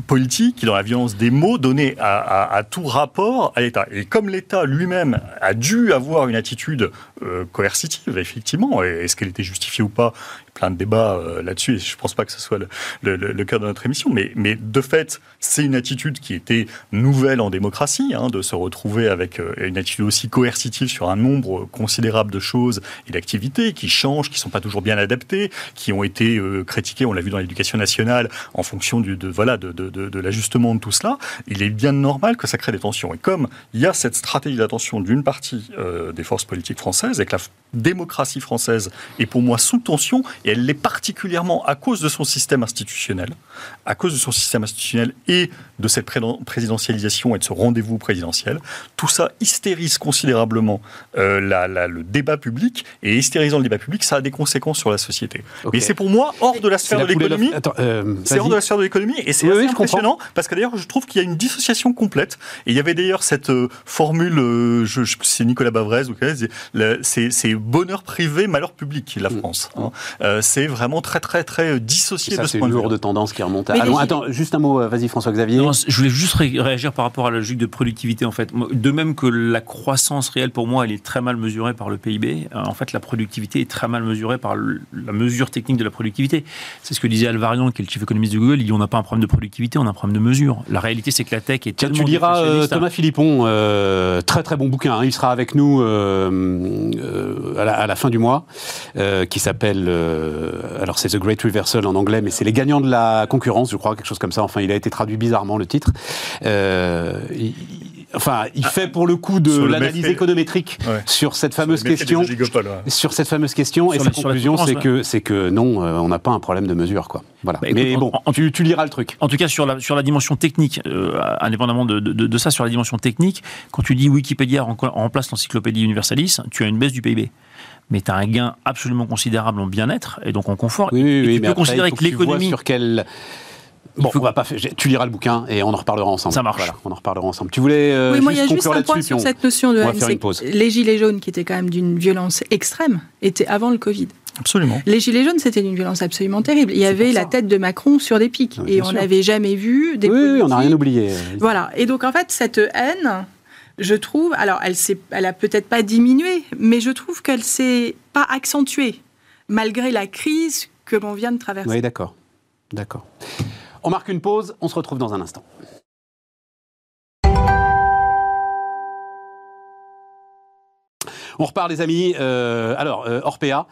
politique, dans la violence des mots donnée à, tout rapport à l'État. Et comme l'État lui-même a dû avoir une attitude euh, coercitive, effectivement, est-ce qu'elle était justifiée ou pas plein de débats euh, là-dessus, et je ne pense pas que ce soit le, cœur de notre émission, mais, de fait, c'est une attitude qui était nouvelle en démocratie, hein, de se retrouver avec euh, une attitude aussi coercitive sur un nombre considérable de choses et d'activités qui changent, qui ne sont pas toujours bien adaptées, qui ont été euh, critiquées, on l'a vu dans l'éducation nationale, en fonction de, l'ajustement de tout cela. Il est bien normal que ça crée des tensions. Et comme il y a cette stratégie d'attention d'une partie des forces politiques françaises, et que la démocratie française est pour moi sous tension, elle l'est particulièrement à cause de son système institutionnel, à cause de son système institutionnel et de cette présidentialisation et de ce rendez-vous présidentiel. Tout ça hystérise considérablement euh, le débat public, et hystérisant le débat public, ça a des conséquences sur la société. Mais c'est pour moi hors de la sphère de l'économie. Euh, c'est hors de la sphère de l'économie, et c'est assez impressionnant, parce que d'ailleurs, je trouve qu'il y a une dissociation complète. Et il y avait d'ailleurs cette euh, formule, je, je c'est Nicolas Bavrez, c'est bonheur privé, malheur public, la mm. France. Hein. C'est vraiment très, très, très dissocié ça, de ce point de vue. C'est une lourde tendance qui remonte à... attends, juste un mot, vas-y François-Xavier. Je voulais juste réagir par rapport à la logique de productivité, en fait. De même que la croissance réelle, pour moi, elle est très mal mesurée par le PIB, en fait, la productivité est très mal mesurée par la mesure technique de la productivité. C'est ce que disait Alvarion, qui est le chief économiste de Google, il dit on n'a pas un problème de productivité, on a un problème de mesure. La réalité, c'est que la tech est tellement... Tu liras Thomas Philippon, très très bon bouquin, hein. il sera avec nous à la, à, la, fin du mois, qui s'appelle euh, alors c'est The Great Reversal en anglais, mais c'est les gagnants de la concurrence, je crois, quelque chose comme ça. Enfin, il a été traduit bizarrement le titre. Euh, il, enfin, il fait pour le coup de l'analyse économétrique sur cette fameuse question. Sur cette fameuse question, et sa conclusion, c'est que c'est que non, euh, on n'a pas un problème de mesure, quoi. Voilà. Bah, mais bon, tu, liras le truc. En tout cas, sur la sur la dimension technique, indépendamment de, de, ça, sur la dimension technique, quand tu dis Wikipédia remplace l'encyclopédie Universalis, tu as une baisse du PIB mais tu as un gain absolument considérable en bien-être et donc en confort. Oui, oui, tu peux considérer que l'économie. sur quel. Bon, on va pas tu liras le bouquin et on en reparlera ensemble. Ça marche. on en reparlera ensemble. Tu voulais. Euh, oui, moi, il y a juste un point sur cette notion de. Les gilets jaunes, qui étaient quand même d'une violence extrême, étaient avant le Covid. Absolument. Les Gilets jaunes, c'était une violence absolument terrible. Il y avait la tête de Macron sur des pics. et on n'avait jamais vu des. Oui, oui on n'a rien oublié. Voilà. Et donc, en fait, cette haine, je trouve, alors elle, elle a peut-être pas diminué, mais je trouve qu'elle s'est pas accentuée, malgré la crise que l'on vient de traverser. Oui, d'accord. D'accord. On marque une pause, on se retrouve dans un instant. On repart, les amis. Euh, alors, euh, Orpea,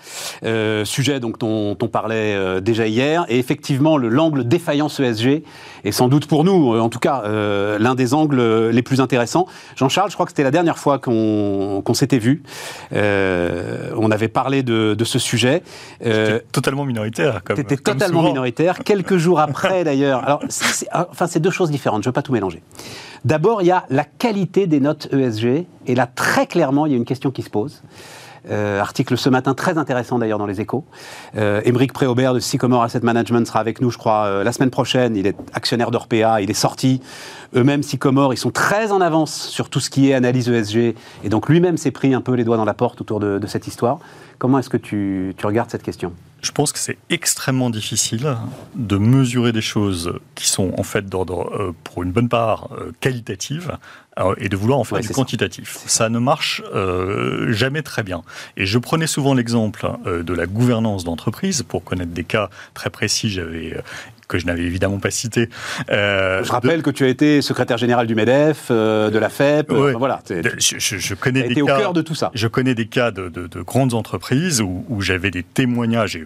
euh, sujet donc, dont on parlait déjà hier. Et effectivement, l'angle défaillance ESG est sans doute pour nous, en tout cas, l'un des angles les plus intéressants. Jean-Charles, je crois que c'était la dernière fois qu'on s'était vu. on avait parlé de, ce sujet. totalement minoritaire. Comme, étais totalement minoritaire. Quelques jours après, d'ailleurs. Alors, enfin, c'est deux choses différentes. Je ne veux pas tout mélanger. D'abord, il y a la qualité des notes ESG, et là, très clairement, il y a une question qui se pose. Euh, article ce matin très intéressant d'ailleurs dans les échos. Euh, Émeric Préaubert de Sycomore Asset Management sera avec nous, je crois, euh, la semaine prochaine. Il est actionnaire d'Orpea, il est sorti. Eux-mêmes, Sycomore, ils sont très en avance sur tout ce qui est analyse ESG. Et donc lui-même s'est pris un peu les doigts dans la porte autour de, cette histoire. Comment est-ce que tu regardes cette question? Je pense que c'est extrêmement difficile de mesurer des choses qui sont en fait d'ordre, euh, pour une bonne part, euh, qualitative euh, et de vouloir en faire du quantitatif. Ça. ne marche jamais très bien. Et je prenais souvent l'exemple de la gouvernance d'entreprise pour connaître des cas très précis. J'avais que je n'avais évidemment pas cité. Euh, je rappelle que tu as été secrétaire général du MEDEF, euh, de la FEP. Voilà. Je, connais des cas, au cœur de tout ça. Je connais des cas de, grandes entreprises où, j'avais des témoignages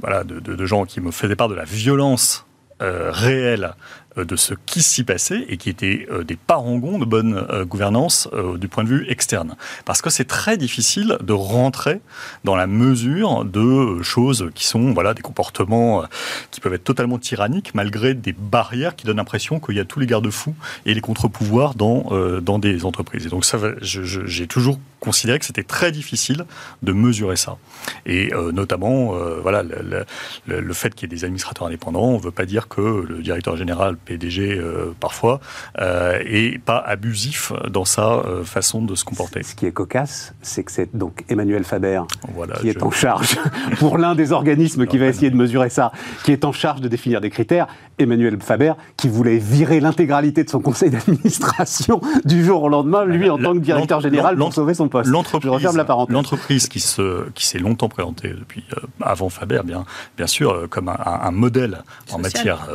voilà, de, gens qui me faisaient part de la violence réelle euh, de ce qui s'y passait et qui étaient euh, des parangons de bonne euh, gouvernance du point de vue externe. Parce que c'est très difficile de rentrer dans la mesure de choses qui sont voilà, des comportements qui peuvent être totalement tyranniques malgré des barrières qui donnent l'impression qu'il y a tous les garde-fous et les contre-pouvoirs dans, dans des entreprises. Et donc ça, j'ai toujours considéré que c'était très difficile de mesurer ça. Et notamment, voilà, le, fait qu'il y ait des administrateurs indépendants, ne veut pas dire que le directeur général PDG euh, parfois, euh, et pas abusif dans sa euh, façon de se comporter. Ce qui est cocasse, c'est que c'est donc Emmanuel Faber qui est en charge, pour l'un des organismes qui va essayer de mesurer ça, qui est en charge de définir des critères, Emmanuel Faber qui voulait virer l'intégralité de son conseil d'administration du jour au lendemain, lui en tant que directeur général pour sauver son poste. L'entreprise qui s'est qui longtemps présentée depuis avant Faber, bien, bien sûr, comme un, modèle en matière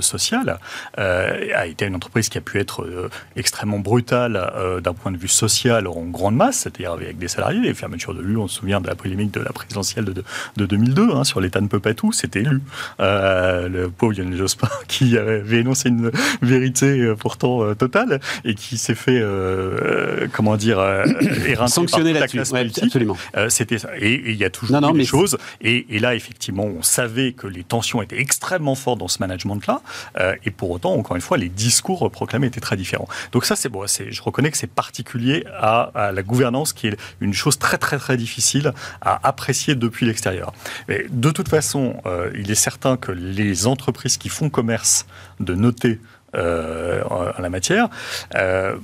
sociale, euh, a été une entreprise qui a pu être euh, extrêmement brutale euh, d'un point de vue social en grande masse, c'est-à-dire avec des salariés, les fermetures de l'U, on se souvient de la polémique de la présidentielle de, de, 2002 hein, sur l'État ne peut pas tout, c'était élu. le pauvre Lionel Qui avait énoncé une vérité pourtant totale et qui s'est fait, comment dire, sanctionner la classe absolument. c'était. Et il y a toujours des choses. Et, et, là, effectivement, on savait que les tensions étaient extrêmement fortes dans ce management-là. Et pour autant, encore une fois, les discours proclamés étaient très différents. Donc ça, c'est bon. Je reconnais que c'est particulier à, la gouvernance, qui est une chose très très très difficile à apprécier depuis l'extérieur. Mais de toute façon, euh, il est certain que les entreprises qui font commerce de noter euh, en la matière euh,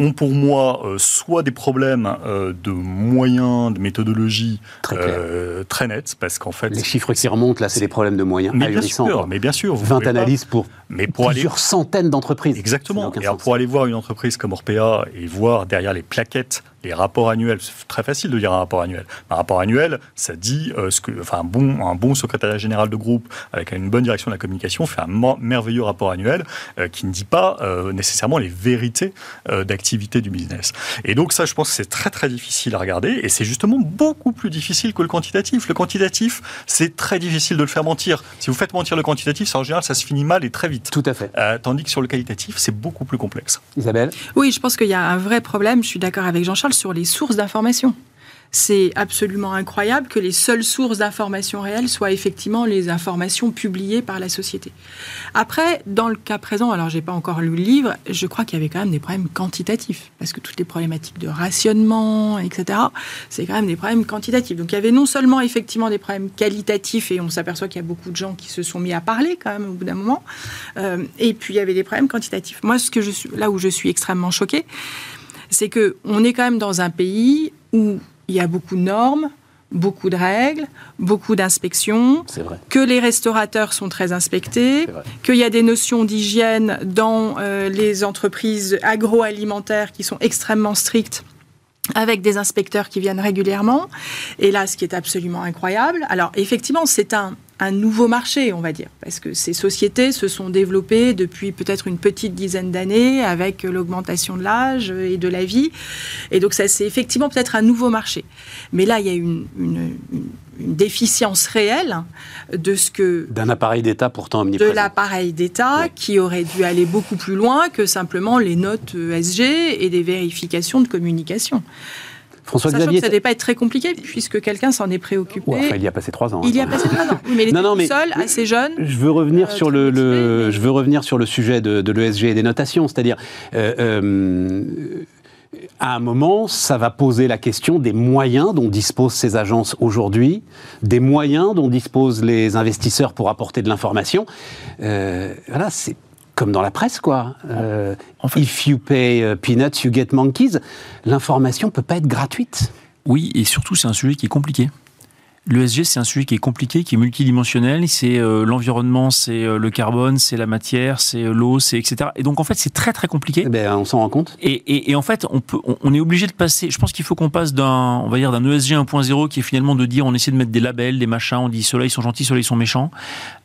ont pour moi euh, soit des problèmes euh, de moyens, de méthodologie très, euh, très nets, parce qu'en fait... Les chiffres qui remontent, là, c'est des problèmes de moyens mais bien sûr, mais bien sûr. 20 analyses pour, mais pour plusieurs centaines d'entreprises. Exactement. Et pour aller voir une entreprise comme Orpea et voir derrière les plaquettes les rapports annuels, c'est très facile de dire un rapport annuel. Un rapport annuel, ça dit euh, ce que, enfin, un bon, un bon secrétariat général de groupe avec une bonne direction de la communication fait un merveilleux rapport annuel euh, qui ne dit pas euh, nécessairement les vérités d'activité du business. Et donc ça, je pense que c'est très très difficile à regarder et c'est justement beaucoup plus difficile que le quantitatif. Le quantitatif, c'est très difficile de le faire mentir. Si vous faites mentir le quantitatif, en général, ça se finit mal et très vite. Tout à fait. tandis que sur le qualitatif, c'est beaucoup plus complexe. Isabelle? Oui, je pense qu'il y a un vrai problème. Je suis d'accord avec Jean-Charles sur les sources d'information. C'est absolument incroyable que les seules sources d'information réelles soient effectivement les informations publiées par la société. Après, dans le cas présent, alors j'ai pas encore lu le livre, je crois qu'il y avait quand même des problèmes quantitatifs, parce que toutes les problématiques de rationnement, etc., c'est quand même des problèmes quantitatifs. Donc il y avait non seulement effectivement des problèmes qualitatifs, et on s'aperçoit qu'il y a beaucoup de gens qui se sont mis à parler quand même au bout d'un moment, euh, et puis il y avait des problèmes quantitatifs. Moi, ce que je suis, là où je suis extrêmement choquée, c'est que on est quand même dans un pays où il y a beaucoup de normes, beaucoup de règles, beaucoup d'inspections, que les restaurateurs sont très inspectés, qu'il y a des notions d'hygiène dans euh, les entreprises agroalimentaires qui sont extrêmement strictes avec des inspecteurs qui viennent régulièrement. Et là, ce qui est absolument incroyable, alors effectivement, c'est un, un nouveau marché, on va dire, parce que ces sociétés se sont développées depuis peut-être une petite dizaine d'années avec l'augmentation de l'âge et de la vie. Et donc, ça, c'est effectivement peut-être un nouveau marché. Mais là, il y a une, une, déficience réelle de ce que... D'un appareil d'État pourtant omniprésent. De l'appareil d'État qui aurait dû aller beaucoup plus loin que simplement les notes ESG et des vérifications de communication. François Sachant que ça devait pas être très compliqué puisque quelqu'un s'en est préoccupé. il y a passé trois ans. Il y a hein. passé trois ans. mais il était non, seul, assez jeune. Je veux revenir euh, sur le, je veux revenir sur le sujet de, l'ESG et des notations, c'est-à-dire. Euh, euh, à un moment, ça va poser la question des moyens dont disposent ces agences aujourd'hui, des moyens dont disposent les investisseurs pour apporter de l'information. voilà, c'est comme dans la presse, quoi. Euh, if you pay uh, peanuts, you get monkeys. L'information peut pas être gratuite. Oui, et surtout, c'est un sujet qui est compliqué. L'ESG, c'est un sujet qui est compliqué, qui est multidimensionnel. C'est euh, l'environnement, c'est euh, le carbone, c'est la matière, c'est euh, l'eau, c'est etc. Et donc en fait, c'est très très compliqué. Eh ben, on s'en rend compte. Et, et, en fait, on peut, on, est obligé de passer. Je pense qu'il faut qu'on passe d'un, on va dire, d'un ESG 1.0 qui est finalement de dire, on essaie de mettre des labels, des machins, on dit ceux-là ils sont gentils, ceux-là ils sont méchants,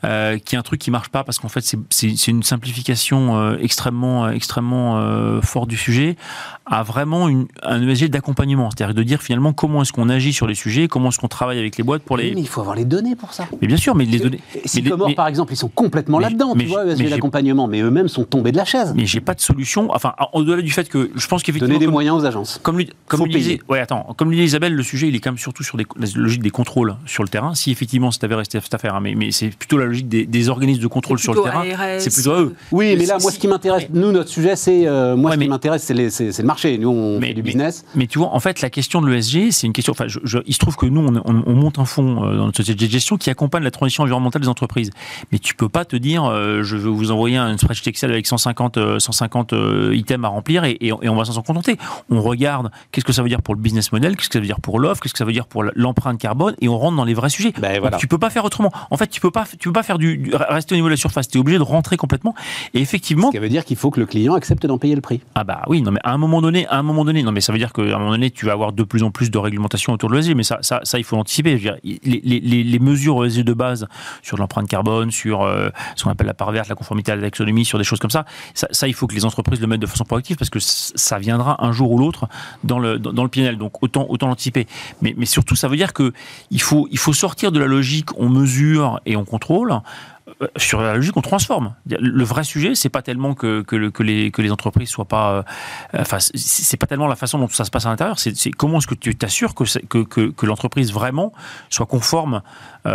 qui est un truc qui marche pas parce qu'en fait c'est une simplification extrêmement extrêmement forte du sujet, à vraiment une, un ESG d'accompagnement, c'est-à-dire de dire finalement comment est-ce qu'on agit sur les sujets, comment est-ce qu'on travaille avec les boîtes pour les. mais il faut avoir les données pour ça. Mais bien sûr, mais les données. Sycomore, par exemple, ils sont complètement là-dedans, tu vois, l'accompagnement, mais eux-mêmes sont tombés de la chaise. Mais j'ai pas de solution. Enfin, au-delà du fait que je pense qu'effectivement. Donner des moyens aux agences. Comme lui, comme disait, ouais, attends, comme lui disait Isabelle, le sujet, il est quand même surtout sur des, la logique des contrôles sur le terrain. Si effectivement avait resté cette affaire, hein, mais, mais c'est plutôt la logique des, organismes de contrôle sur le terrain. C'est plutôt eux. Oui, mais là, moi, ce qui m'intéresse, nous, notre sujet, c'est euh, moi, ce qui m'intéresse, c'est le marché. Nous, on fait du business. Mais, tu vois, en fait, la question de l'ESG, c'est une question. Enfin, il se trouve que nous, on, on monte un fonds euh, dans notre société de gestion qui accompagne la transition environnementale des entreprises. Mais tu peux pas te dire, euh, je vais vous envoyer un spreadsheet Excel avec 150, 150 euh, items à remplir et, et, on va s'en contenter. On regarde qu'est-ce que ça veut dire pour le business model, qu'est-ce que ça veut dire pour l'offre, qu'est-ce que ça veut dire pour l'empreinte carbone et on rentre dans les vrais sujets. Ben, voilà. tu peux pas faire autrement. En fait, tu peux pas, tu peux pas faire du, rester au niveau de la surface. Tu es obligé de rentrer complètement. Et effectivement. Ce qui veut dire qu'il faut que le client accepte d'en payer le prix. Ah bah oui, non mais à un moment donné, à un moment donné, non mais ça veut dire qu'à un moment donné, tu vas avoir de plus en plus de réglementation autour de l'ESG, mais ça, ça, ça, il faut l'anticiper. Les, mesures de base sur l'empreinte carbone, sur euh, ce qu'on appelle la part verte, la conformité à la taxonomie, sur des choses comme ça. ça. il faut que les entreprises le mettent de façon proactive parce que ça viendra un jour ou l'autre dans le, dans, le PNL. Donc autant, autant l'anticiper. Mais, mais surtout, ça veut dire qu'il faut, il faut sortir de la logique on mesure et on contrôle sur la logique, on transforme. Le vrai sujet, c'est pas tellement que, les, que les entreprises soient pas. Euh, enfin, c'est pas tellement la façon dont ça se passe à l'intérieur, c'est comment est-ce que tu t'assures que, l'entreprise vraiment soit conforme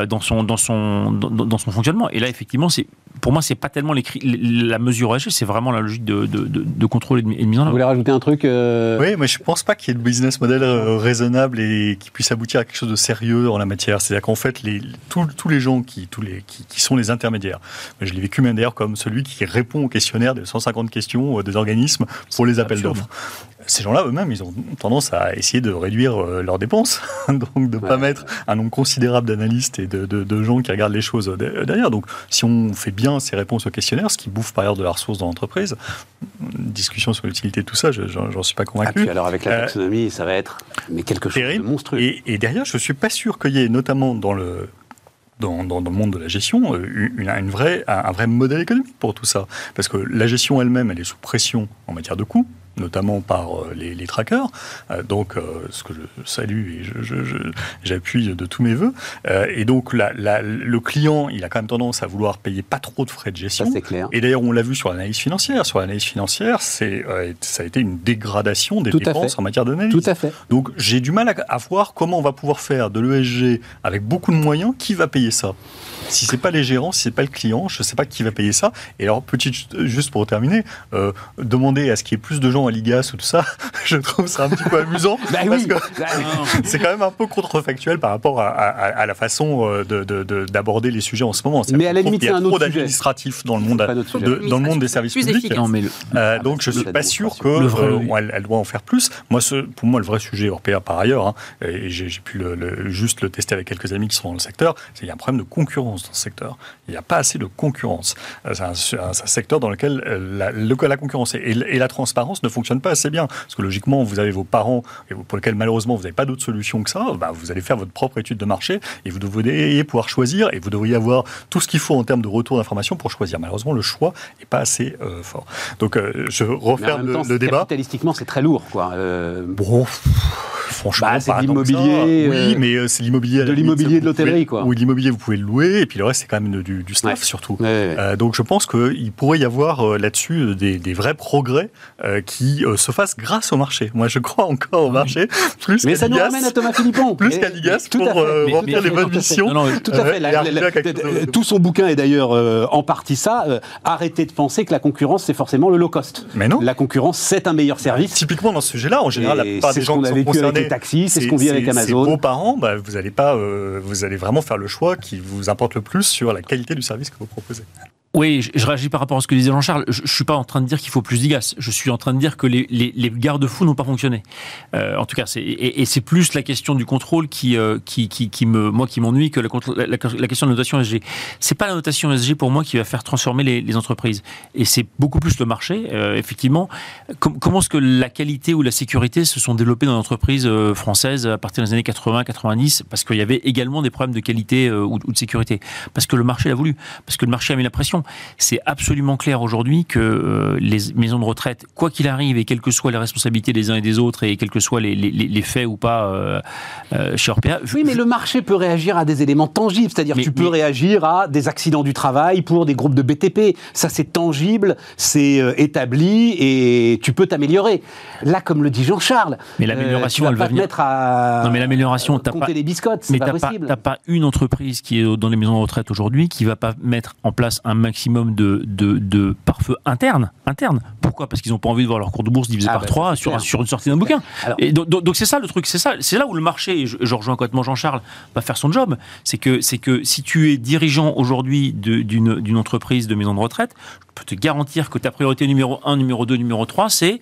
dans, son, dans, son, dans, son fonctionnement. Et là, effectivement, c'est pour moi, c'est pas tellement la mesure ESG, c'est vraiment la logique de, de, de, contrôle et de, mise en œuvre. Vous voulez rajouter un truc Oui, mais je pense pas qu'il y ait de business model raisonnable et qui puisse aboutir à quelque chose de sérieux en la matière. C'est-à-dire qu'en fait, les, tous, tous les gens qui, tous les, qui, qui sont les intermédiaires. Je l'ai vécu même d'ailleurs comme celui qui répond aux questionnaires des 150 questions euh, des organismes pour les appels d'offres. Ces gens-là, eux-mêmes, ils ont tendance à essayer de réduire euh, leurs dépenses, donc de ne pas mettre un nombre considérable d'analystes et de, gens qui regardent les choses derrière. Donc, si on fait bien ces réponses aux questionnaires, ce qui bouffe par ailleurs de la ressource dans l'entreprise, discussion sur l'utilité de tout ça, j'en suis pas convaincu. Ah, alors avec la euh, taxonomie, ça va être mais quelque chose de monstrueux. Et, et derrière, je suis pas sûr qu'il y ait, notamment dans le dans, dans, le monde de la gestion euh, une, une vraie, un vrai modèle économique pour tout ça. Parce que la gestion elle-même, elle est sous pression en matière de coûts notamment par euh, les, les trackers. Euh, donc, euh, ce que je salue et j'appuie de tous mes voeux. et donc, la, la, le client, il a quand même tendance à vouloir payer pas trop de frais de gestion. Ça, c'est clair. Et d'ailleurs, on l'a vu sur l'analyse financière. Sur l'analyse financière, c'est ça a été une dégradation des dépenses en matière d'analyse. Tout à fait. Donc, j'ai du mal à, à voir comment on va pouvoir faire de l'ESG avec beaucoup de moyens. Qui va payer ça? Si c'est pas les gérants, si c'est pas le client, je sais pas qui va payer ça. Et alors, petit, juste pour terminer, demander à ce qu'il y ait plus de gens à l'IGAS ou tout ça, je trouve ça un petit peu amusant. bah parce oui. que Bah, c'est quand même un peu contrefactuel par rapport à, à- à la façon euh, de- de- de- d'aborder les sujets en ce moment. Mais à la limite, qu'il y a un trop d'administratifs dans le monde, de- dans le monde des services publics. efficace. Non, mais le- Euh, donc je suis pas sûr que Le vrai, euh, oui. elle, elle doit en faire plus. Moi, ce, pour moi, le vrai sujet européen par ailleurs, hein, et j'ai j'ai pu le- le- juste le tester avec quelques amis qui sont dans le secteur, c'est qu'il y a un problème de concurrence dans ce secteur. Il n'y a pas assez de concurrence. Euh, C'est un, secteur dans lequel euh, la, le- la concurrence et, et la transparence ne fonctionnent pas assez bien. Parce que logiquement, vous avez vos parents pour lesquels malheureusement vous n'avez pas d'autre solution que ça, bah, vous allez faire votre propre étude de marché et vous devriez pouvoir choisir et vous devriez avoir tout ce qu'il faut en termes de retour d'information pour choisir. Malheureusement, le choix n'est pas assez euh, fort. Donc euh, je referme le, temps, le débat. capitalistiquement, c'est très lourd, quoi. Euh, Bon, franchement, Bah, c'est l'immobilier, Oui, euh, mais euh, c'est l'immobilier. de l'immobilier vous de l'hôtellerie, pouvez- quoi. Oui, l'immobilier, vous pouvez le louer, et puis le reste, c'est quand même du, du staff Ouais. surtout. ouais, ouais. Euh, donc je pense qu'il pourrait y avoir euh, là-dessus des, des vrais progrès euh, qui euh, se fassent grâce au marché. Moi, je crois encore au marché, plus mais ça nous ramène à Thomas Philippon. Plus qu'à l'IGAS pour, euh, remplir les bonnes tout à fait. missions. Tout à fait. Tout son bouquin est d'ailleurs en partie ça. arrêtez de penser que la concurrence, c'est forcément le low cost. Mais non. La concurrence, c'est un meilleur service. Typiquement dans ce sujet-là, en général, la plupart des gens qui sont concernés, les taxis, c'est ce qu'on vit avec Amazon. vos parents, bah, vous allez pas, euh, vous allez vraiment faire le choix qui vous importe le plus sur la qualité du service que vous proposez. Oui, je, réagis par rapport à ce que disait Jean-Charles. Je, je suis pas en train de dire qu'il faut plus d'IGAS. Je suis en train de dire que les, les, les garde-fous n'ont pas fonctionné. Euh, en tout cas, c'est et, c'est plus la question du contrôle qui euh, qui, qui, me moi qui m'ennuie que la, question de la notation ESG. C'est pas la notation ESG pour moi qui va faire transformer les, entreprises. Et c'est beaucoup plus le marché. Euh, effectivement, Com- comment est-ce que la qualité ou la sécurité se sont développées dans l'entreprise euh, française à partir des années 80-90 Parce qu'il y avait également des problèmes de qualité ou de sécurité. Parce que le marché l'a voulu. Parce que le marché a mis la pression. C'est absolument clair aujourd'hui que euh, les maisons de retraite, quoi qu'il arrive et quelles que soient les responsabilités des uns et des autres et quels que soient les, les- les faits ou pas euh, euh, chez Orpea, je- Oui, mais le marché peut réagir à des éléments tangibles, c'est-à-dire tu peux mais- réagir à des accidents du travail pour des groupes de BTP. Ça, c'est tangible, c'est euh, établi et tu peux t'améliorer. Là, comme le dit Jean-Charles, Mais l'amélioration, euh, elle va venir- mettre à Non, mais l'amélioration, t'as compter pas- les biscottes, c'est Mais pas t'as pas, possible. t'as pas une entreprise qui est dans les maisons de retraite aujourd'hui qui va pas mettre en place un maximum de, de, de pare-feu interne, interne. Pourquoi? Parce qu'ils n'ont pas envie de voir leur cours de bourse divisé Ah par bah, trois c'est sur, clair. sur une sortie d'un bouquin. Alors- Et donc, donc- c'est ça le truc, c'est ça, c'est là où le marché, et je, je rejoins complètement Jean-Charles, va faire son job. C'est que, c'est que si tu es dirigeant aujourd'hui de- d'une d'une entreprise de maison de retraite, je peux te garantir que ta priorité numéro 1, numéro 2, numéro 3, c'est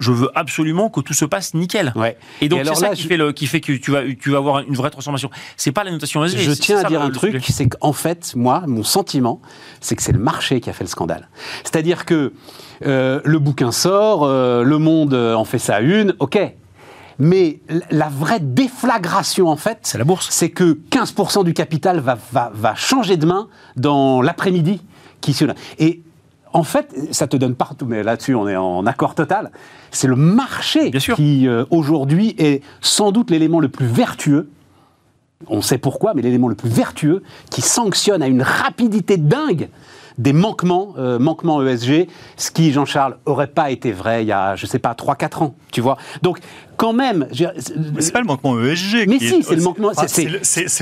je veux absolument que tout se passe nickel. Ouais. Et donc c'est ça là, qui, je- fait le, qui fait que tu vas, tu vas avoir une vraie transformation. C'est pas la notation ESG. Je tiens à ça dire le- un le truc, c'est qu'en fait, moi, mon sentiment, c'est que c'est le marché qui a fait le scandale. C'est-à-dire que euh, le bouquin sort, euh, le monde euh, en fait sa une, ok. Mais la vraie déflagration, en fait, C'est la bourse. c'est que 15% du capital va, va, va changer de main dans l'après-midi. Qui Et en fait, ça te donne partout, mais là-dessus, on est en accord total. C'est le marché Bien sûr. qui, euh, aujourd'hui, est sans doute l'élément le plus vertueux on sait pourquoi, mais l'élément le plus vertueux qui sanctionne à une rapidité dingue des manquements, euh, manquements ESG, ce qui, Jean-Charles, aurait pas été vrai il y a, je sais pas, 3-4 ans, tu vois. Donc, quand même... c'est pas le manquement ESG. Mais qui si, est- c'est le manquement- Ah, c'est- le-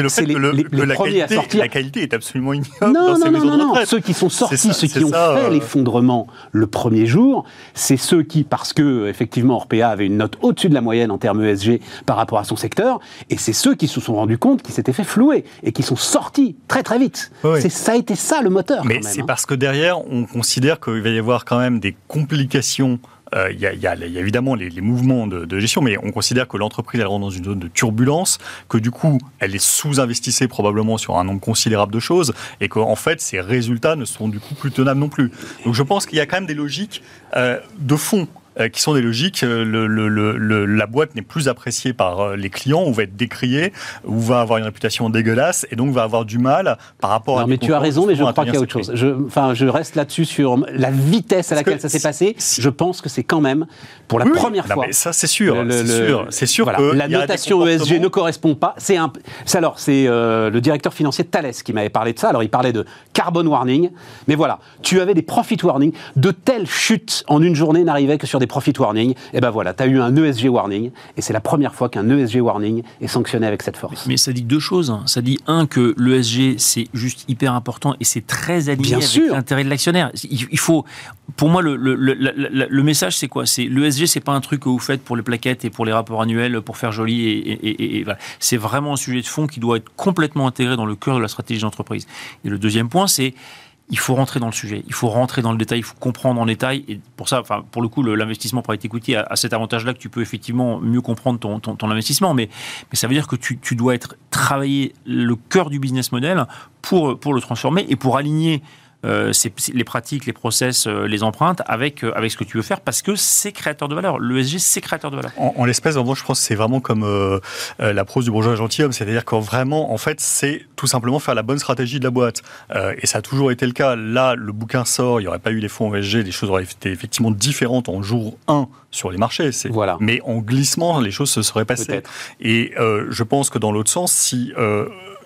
fait les- que, le- les- la, qualité, sortir. la qualité est absolument ignoble Non, dans ces non, non, non. Ceux qui sont sortis, ça- ceux qui ont ça, fait euh, l'effondrement le premier jour, c'est ceux qui, parce que effectivement Orpea avait une note au-dessus de la moyenne en termes ESG par rapport à son secteur, et c'est ceux qui se sont rendus compte qu'ils s'étaient fait flouer et qui sont sortis très très vite. Oui. C'est ça a été ça le moteur. Mais c'est hein. parce que derrière, on considère qu'il va y avoir quand même des complications. Euh, Il y, a, évidemment les, mouvements de, de gestion, mais on considère que l'entreprise elle rentre dans une zone de turbulence, que du coup elle est sous-investissée probablement sur un nombre considérable de choses, et qu'en fait ses résultats ne sont du coup plus tenables non plus. Donc je pense qu'il y a quand même des logiques euh, de fond euh, qui sont des logiques. euh, Le, le- le- le- la boîte n'est plus appréciée par euh, les clients, ou va être décriée, ou va avoir une réputation dégueulasse, et donc va avoir du mal par rapport à. Non, des mais tu as raison, mais je à crois qu'il y a autre chose. Je, enfin, je reste là-dessus sur la vitesse à laquelle ça s'est passé. si- Je pense que c'est quand même, pour la Oui, première non, fois, mais ça, c'est sûr. c'est sûr. C'est sûr voilà, que la notation ESG ne correspond pas. C'est un. alors c'est euh, le directeur financier de Thales qui m'avait parlé de ça. Alors il parlait de carbon warning, mais voilà, tu avais des profit warning. De telles chutes en une journée n'arrivaient que sur des profit warnings. Et ben voilà, tu as eu un ESG warning, et c'est la première fois qu'un ESG warning est sanctionné avec cette force. Mais ça dit deux choses. Hein. Ça dit, un, que l'ESG, c'est juste hyper important et c'est très aligné avec l'intérêt de l'actionnaire. Il, faut, pour moi, le, le, le, message, c'est quoi? C'est l'ESG, c'est pas un truc que vous faites pour les plaquettes et pour les rapports annuels pour faire joli. Et, et, voilà. C'est vraiment un sujet de fond qui doit être complètement intégré dans le cœur de la stratégie d'entreprise. Et le deuxième point, c'est il faut rentrer dans le sujet, il faut rentrer dans le détail, il faut comprendre en détail. Et pour ça, enfin, pour le coup, l'investissement private equity a, a cet avantage-là que tu peux effectivement mieux comprendre ton, ton, investissement. Mais, mais ça veut dire que tu, tu dois être travailler le cœur du business model pour, pour le transformer et pour aligner euh, les pratiques, les process, euh, les empreintes avec, euh, avec ce que tu veux faire parce que c'est créateur de valeur. L'ESG, c'est créateur de valeur. En, l'espèce, en je pense que c'est vraiment comme la prose du bourgeois gentilhomme, c'est-à-dire qu'en vraiment, en fait, c'est tout simplement faire la bonne stratégie de la boîte. et ça a toujours été le cas. Là, le bouquin sort, il n'y aurait pas eu les fonds ESG, les choses auraient été effectivement différentes en jour 1 sur les marchés. Voilà. Mais en glissement, les choses se seraient passées. Et je pense que dans l'autre sens, si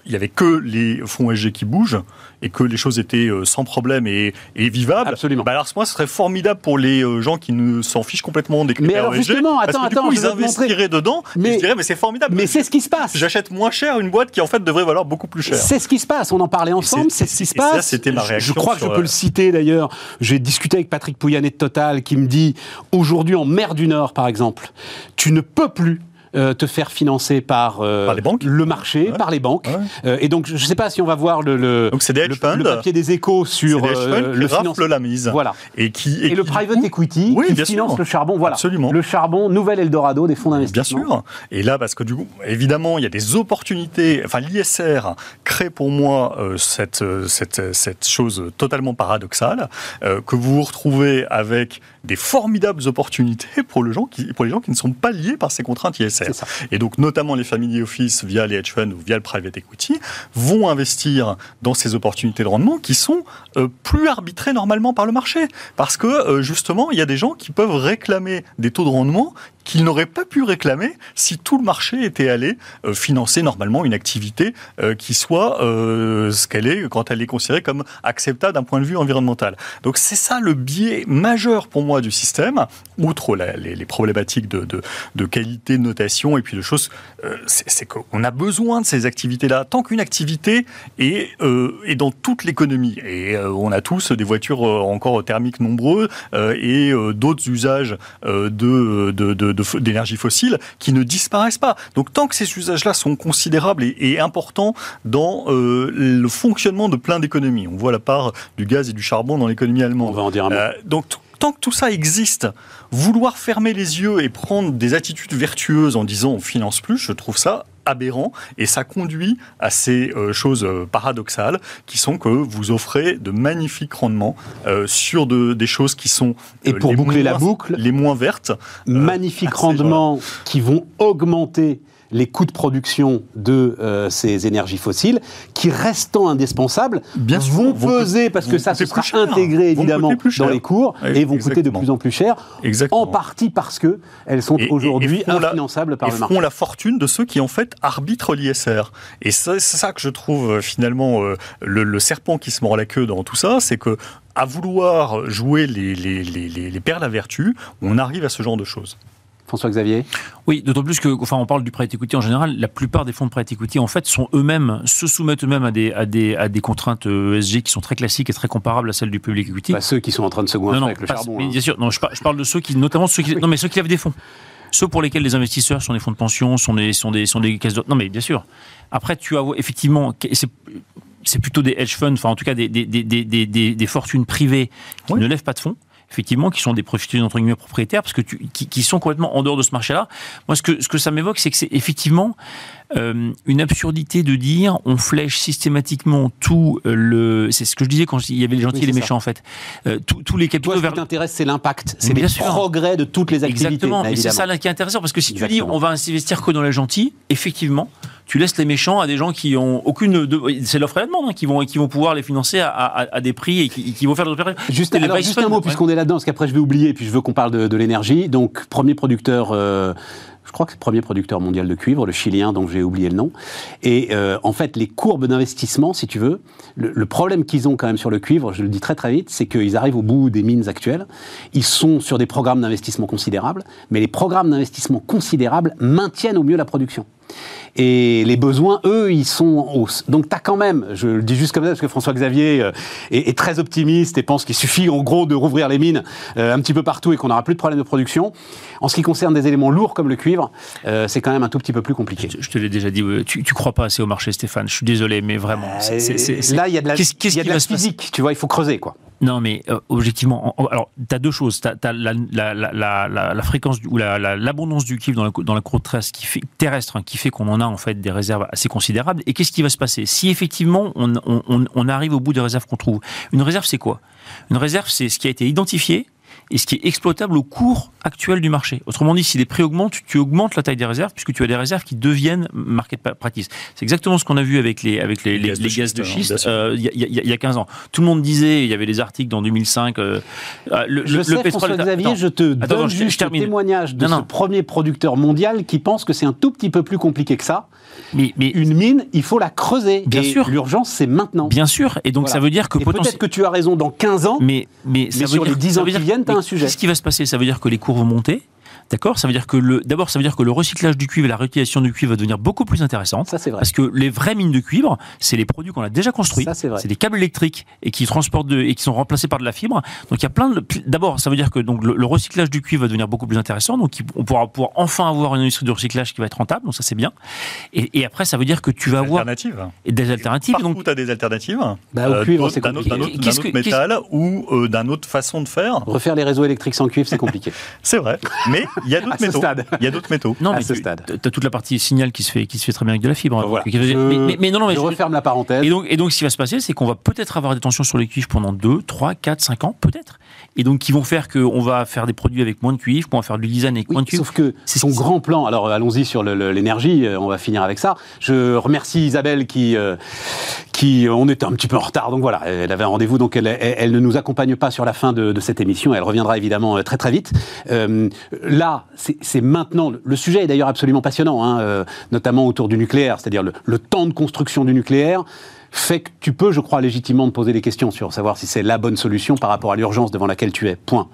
il y avait que les fonds ESG qui bougent et que les choses étaient euh, sans problème et, vivables. Absolument. Bah alors moi, ce serait formidable pour les euh, gens qui ne s'en fichent complètement des critères Mais alors e justement, attends, parce que, attends, du coup, ils investiraient dedans. Mais, ils diraient, mais c'est formidable. Mais c'est ce qui se passe. J'achète moins cher une boîte qui en fait devrait valoir beaucoup plus cher. C'est ce qui se passe. On en parlait ensemble. C'est ce qui se passe. c'était ma réaction. Je crois que je peux le citer d'ailleurs. J'ai discuté avec Patrick Pouyanné de Total qui me dit aujourd'hui en mer du Nord, par exemple, tu ne peux plus euh, te faire financer par, euh, les banques le marché, par les banques. Euh, et donc, je ne sais pas si on va voir le, le, donc des le, papier des échos sur le financement. la mise. Voilà. Et, qui, et, le private equity qui finance le charbon. Voilà. Absolument. Le charbon, nouvel Eldorado des fonds d'investissement. Bien sûr. Et là, parce que du coup, évidemment, il y a des opportunités. Enfin, l'ISR crée pour moi cette, cette, cette, chose totalement paradoxale que vous vous retrouvez avec des formidables opportunités pour, le gens qui, pour les gens qui ne sont pas liés par ces contraintes ISR. Et donc, notamment les family office via les hedge funds ou via le private equity vont investir dans ces opportunités de rendement qui sont euh, plus arbitrées normalement par le marché. Parce que, euh, justement, il y a des gens qui peuvent réclamer des taux de rendement qu'ils n'auraient pas pu réclamer si tout le marché était allé euh, financer normalement une activité euh, qui soit euh, ce qu'elle est quand elle est considérée comme acceptable d'un point de vue environnemental. Donc c'est ça le biais majeur pour moi du système, outre les, problématiques de, qualité de notation et puis de choses, c'est qu'on a besoin de ces activités-là. Tant qu'une activité est, dans toute l'économie, et on a tous des voitures encore thermiques nombreuses et d'autres usages de d'énergie fossile qui ne disparaissent pas. Donc tant que ces usages-là sont considérables et, importants dans euh, le fonctionnement de plein d'économies, on voit la part du gaz et du charbon dans l'économie allemande. On va en dire un euh, donc tant que tout ça existe, vouloir fermer les yeux et prendre des attitudes vertueuses en disant on finance plus, je trouve ça aberrant et ça conduit à ces euh, choses euh, paradoxales qui sont que vous offrez de magnifiques rendements euh, sur de, des choses qui sont et pour boucler la boucle les moins vertes magnifiques rendements qui vont augmenter les coûts de production de euh, ces énergies fossiles, qui restant indispensables, Bien vont peser, parce que ça se sera intégré évidemment dans les cours, et vont coûter de plus en plus cher, en partie parce que elles sont aujourd'hui infinançables par le marché. font la fortune de ceux qui en fait arbitrent l'ISR. Et c'est ça que je trouve euh, finalement euh, le, serpent qui se mord la queue dans tout ça, c'est que à vouloir jouer les, les, les, les perles à vertu, on arrive à ce genre de choses. François-Xavier Oui, d'autant plus que, enfin, on parle du prêt equity en général. La plupart des fonds de prêt equity, en fait, sont eux-mêmes, se soumettent eux-mêmes à des, à, des, à des contraintes ESG qui sont très classiques et très comparables à celles du public equity. Pas ceux qui sont en train de se goinfrer avec le charbon. Hein. bien sûr, non, je, parle de ceux qui, notamment ceux qui, non, mais ceux qui lèvent des fonds. Ceux pour lesquels les investisseurs sont des fonds de pension, sont des, sont des, sont des caisses de... Non, mais bien sûr. Après, tu as effectivement, c'est plutôt des hedge funds, enfin en tout cas des, des, des, des, des fortunes privées qui ne lèvent pas de fonds effectivement, qui sont des professionnels entre guillemets propriétaires, parce que qui, sont complètement en dehors de ce marché-là. Moi, ce que, ce que ça m'évoque, c'est que c'est effectivement euh, une absurdité de dire on flèche systématiquement tout euh, le. C'est ce que je disais quand il y avait les gentils et les méchants, en fait. Euh, tous les capitaux. Toi, ce qui t'intéresse, c'est l'impact, c'est les progrès de toutes les activités. Exactement, et c'est ça là qui est intéressant, parce que si tu dis on va investir que dans les gentils, effectivement, tu laisses les méchants à des gens qui ont aucune. C'est l'offre et la demande, hein, qui, vont, qui vont pouvoir les financer à, à, des prix et qui, vont faire de. Juste, juste un mot, puisqu'on est là-dedans, parce qu'après je vais oublier, puis je veux qu'on parle de, de l'énergie. Donc, premier producteur. Euh, je crois que c'est le premier producteur mondial de cuivre, le chilien dont j'ai oublié le nom. Et euh, en fait, les courbes d'investissement, si tu veux, le, problème qu'ils ont quand même sur le cuivre, je le dis très très vite, c'est qu'ils arrivent au bout des mines actuelles. Ils sont sur des programmes d'investissement considérables, mais les programmes d'investissement considérables maintiennent au mieux la production. Et les besoins, eux, ils sont en hausse. Donc tu as quand même, je le dis juste comme ça, parce que François-Xavier euh, est, très optimiste et pense qu'il suffit en gros de rouvrir les mines euh, un petit peu partout et qu'on n'aura plus de problème de production. En ce qui concerne des éléments lourds comme le cuivre, euh, c'est quand même un tout petit peu plus compliqué. Je, te l'ai déjà dit, tu, ne crois pas assez au marché, Stéphane. Je suis désolé, mais vraiment. là, il y a de la, y a physique, tu vois, il faut creuser, quoi. Non, mais objectivement, alors tu as deux choses. Tu as, la, la, la, fréquence ou l'abondance du cuivre dans la, dans la cour terrestre qui fait, terrestre hein, qui fait qu'on en en fait des réserves assez considérables. Et qu'est-ce qui va se passer? Si effectivement on arrive au bout des réserves qu'on trouve, une réserve c'est quoi? Une réserve c'est ce qui a été identifié et ce qui est exploitable au cours actuel du marché. Autrement dit, si les prix augmentent, tu augmentes la taille des réserves puisque tu as des réserves qui deviennent market practice. C'est exactement ce qu'on a vu avec les, avec les, les, gaz, de schiste, euh, il y, a 15 ans. Tout le monde disait, il y avait des articles dans 2005. Euh, euh, le, je sais, pétrole. Xavier, je te donne juste le témoignage de ce premier producteur mondial qui pense que c'est un tout petit peu plus compliqué que ça. Mais, mais une mine, il faut la creuser. Bien sûr. L'urgence, c'est maintenant. Bien sûr. Et donc, ça veut dire que peut-être que tu as raison dans 15 ans. Mais, mais, ça sur les 10 ans qui viennent, un sujet. Qu'est-ce qui va se passer? Ça veut dire que les cours vont monter? D'accord Ça veut dire que le, d'abord, ça veut dire que le recyclage du cuivre et la réutilisation du cuivre va devenir beaucoup plus intéressante. Ça, c'est vrai. Parce que les vraies mines de cuivre, c'est les produits qu'on a déjà construits. Ça, c'est vrai. C'est des câbles électriques et qui transportent de, et qui sont remplacés par de la fibre. Donc, il y a plein de, d'abord, ça veut dire que donc, le, recyclage du cuivre va devenir beaucoup plus intéressant. Donc, on pourra pouvoir enfin avoir une industrie de recyclage qui va être rentable. Donc, ça, c'est bien. Et, après, ça veut dire que tu vas avoir. Alternatives. Et des alternatives. Partout, donc, tu as des alternatives. Bah, au cuivre, c'est compliqué. D'un autre, autre, métal ou euh, d'un autre façon de faire. Refaire les réseaux électriques sans cuivre, c'est compliqué. c'est vrai. Mais il y a d'autres métaux. Il y a d'autres métaux. Non, à mais ce stade. Tu as toute la partie signal qui se fait, qui se fait très bien avec de la fibre. Voilà. Je, mais, non, non, mais je, referme la parenthèse. Et donc, et donc, ce qui va se passer, c'est qu'on va peut-être avoir des tensions sur les cuivres pendant 2, 3, 4, 5 ans, peut-être. Et donc, qui vont faire qu'on va faire des produits avec moins de cuivre, qu'on va faire du lisane avec moins de cuivre. Sauf que c'est son grand plan. Alors, allons-y sur l'énergie. Euh, on va finir avec ça. Je remercie Isabelle qui, euh, qui, on était un petit peu en retard. Donc voilà, elle avait un rendez-vous. Donc elle, elle, ne nous accompagne pas sur la fin de, cette émission. Elle reviendra évidemment euh, très très vite. Euh, là, c'est maintenant. Le sujet est d'ailleurs absolument passionnant, hein, euh, notamment autour du nucléaire, c'est-à-dire le, le, temps de construction du nucléaire fait que tu peux, je crois, légitimement te poser des questions sur savoir si c'est la bonne solution par rapport à l'urgence devant laquelle tu es. Point.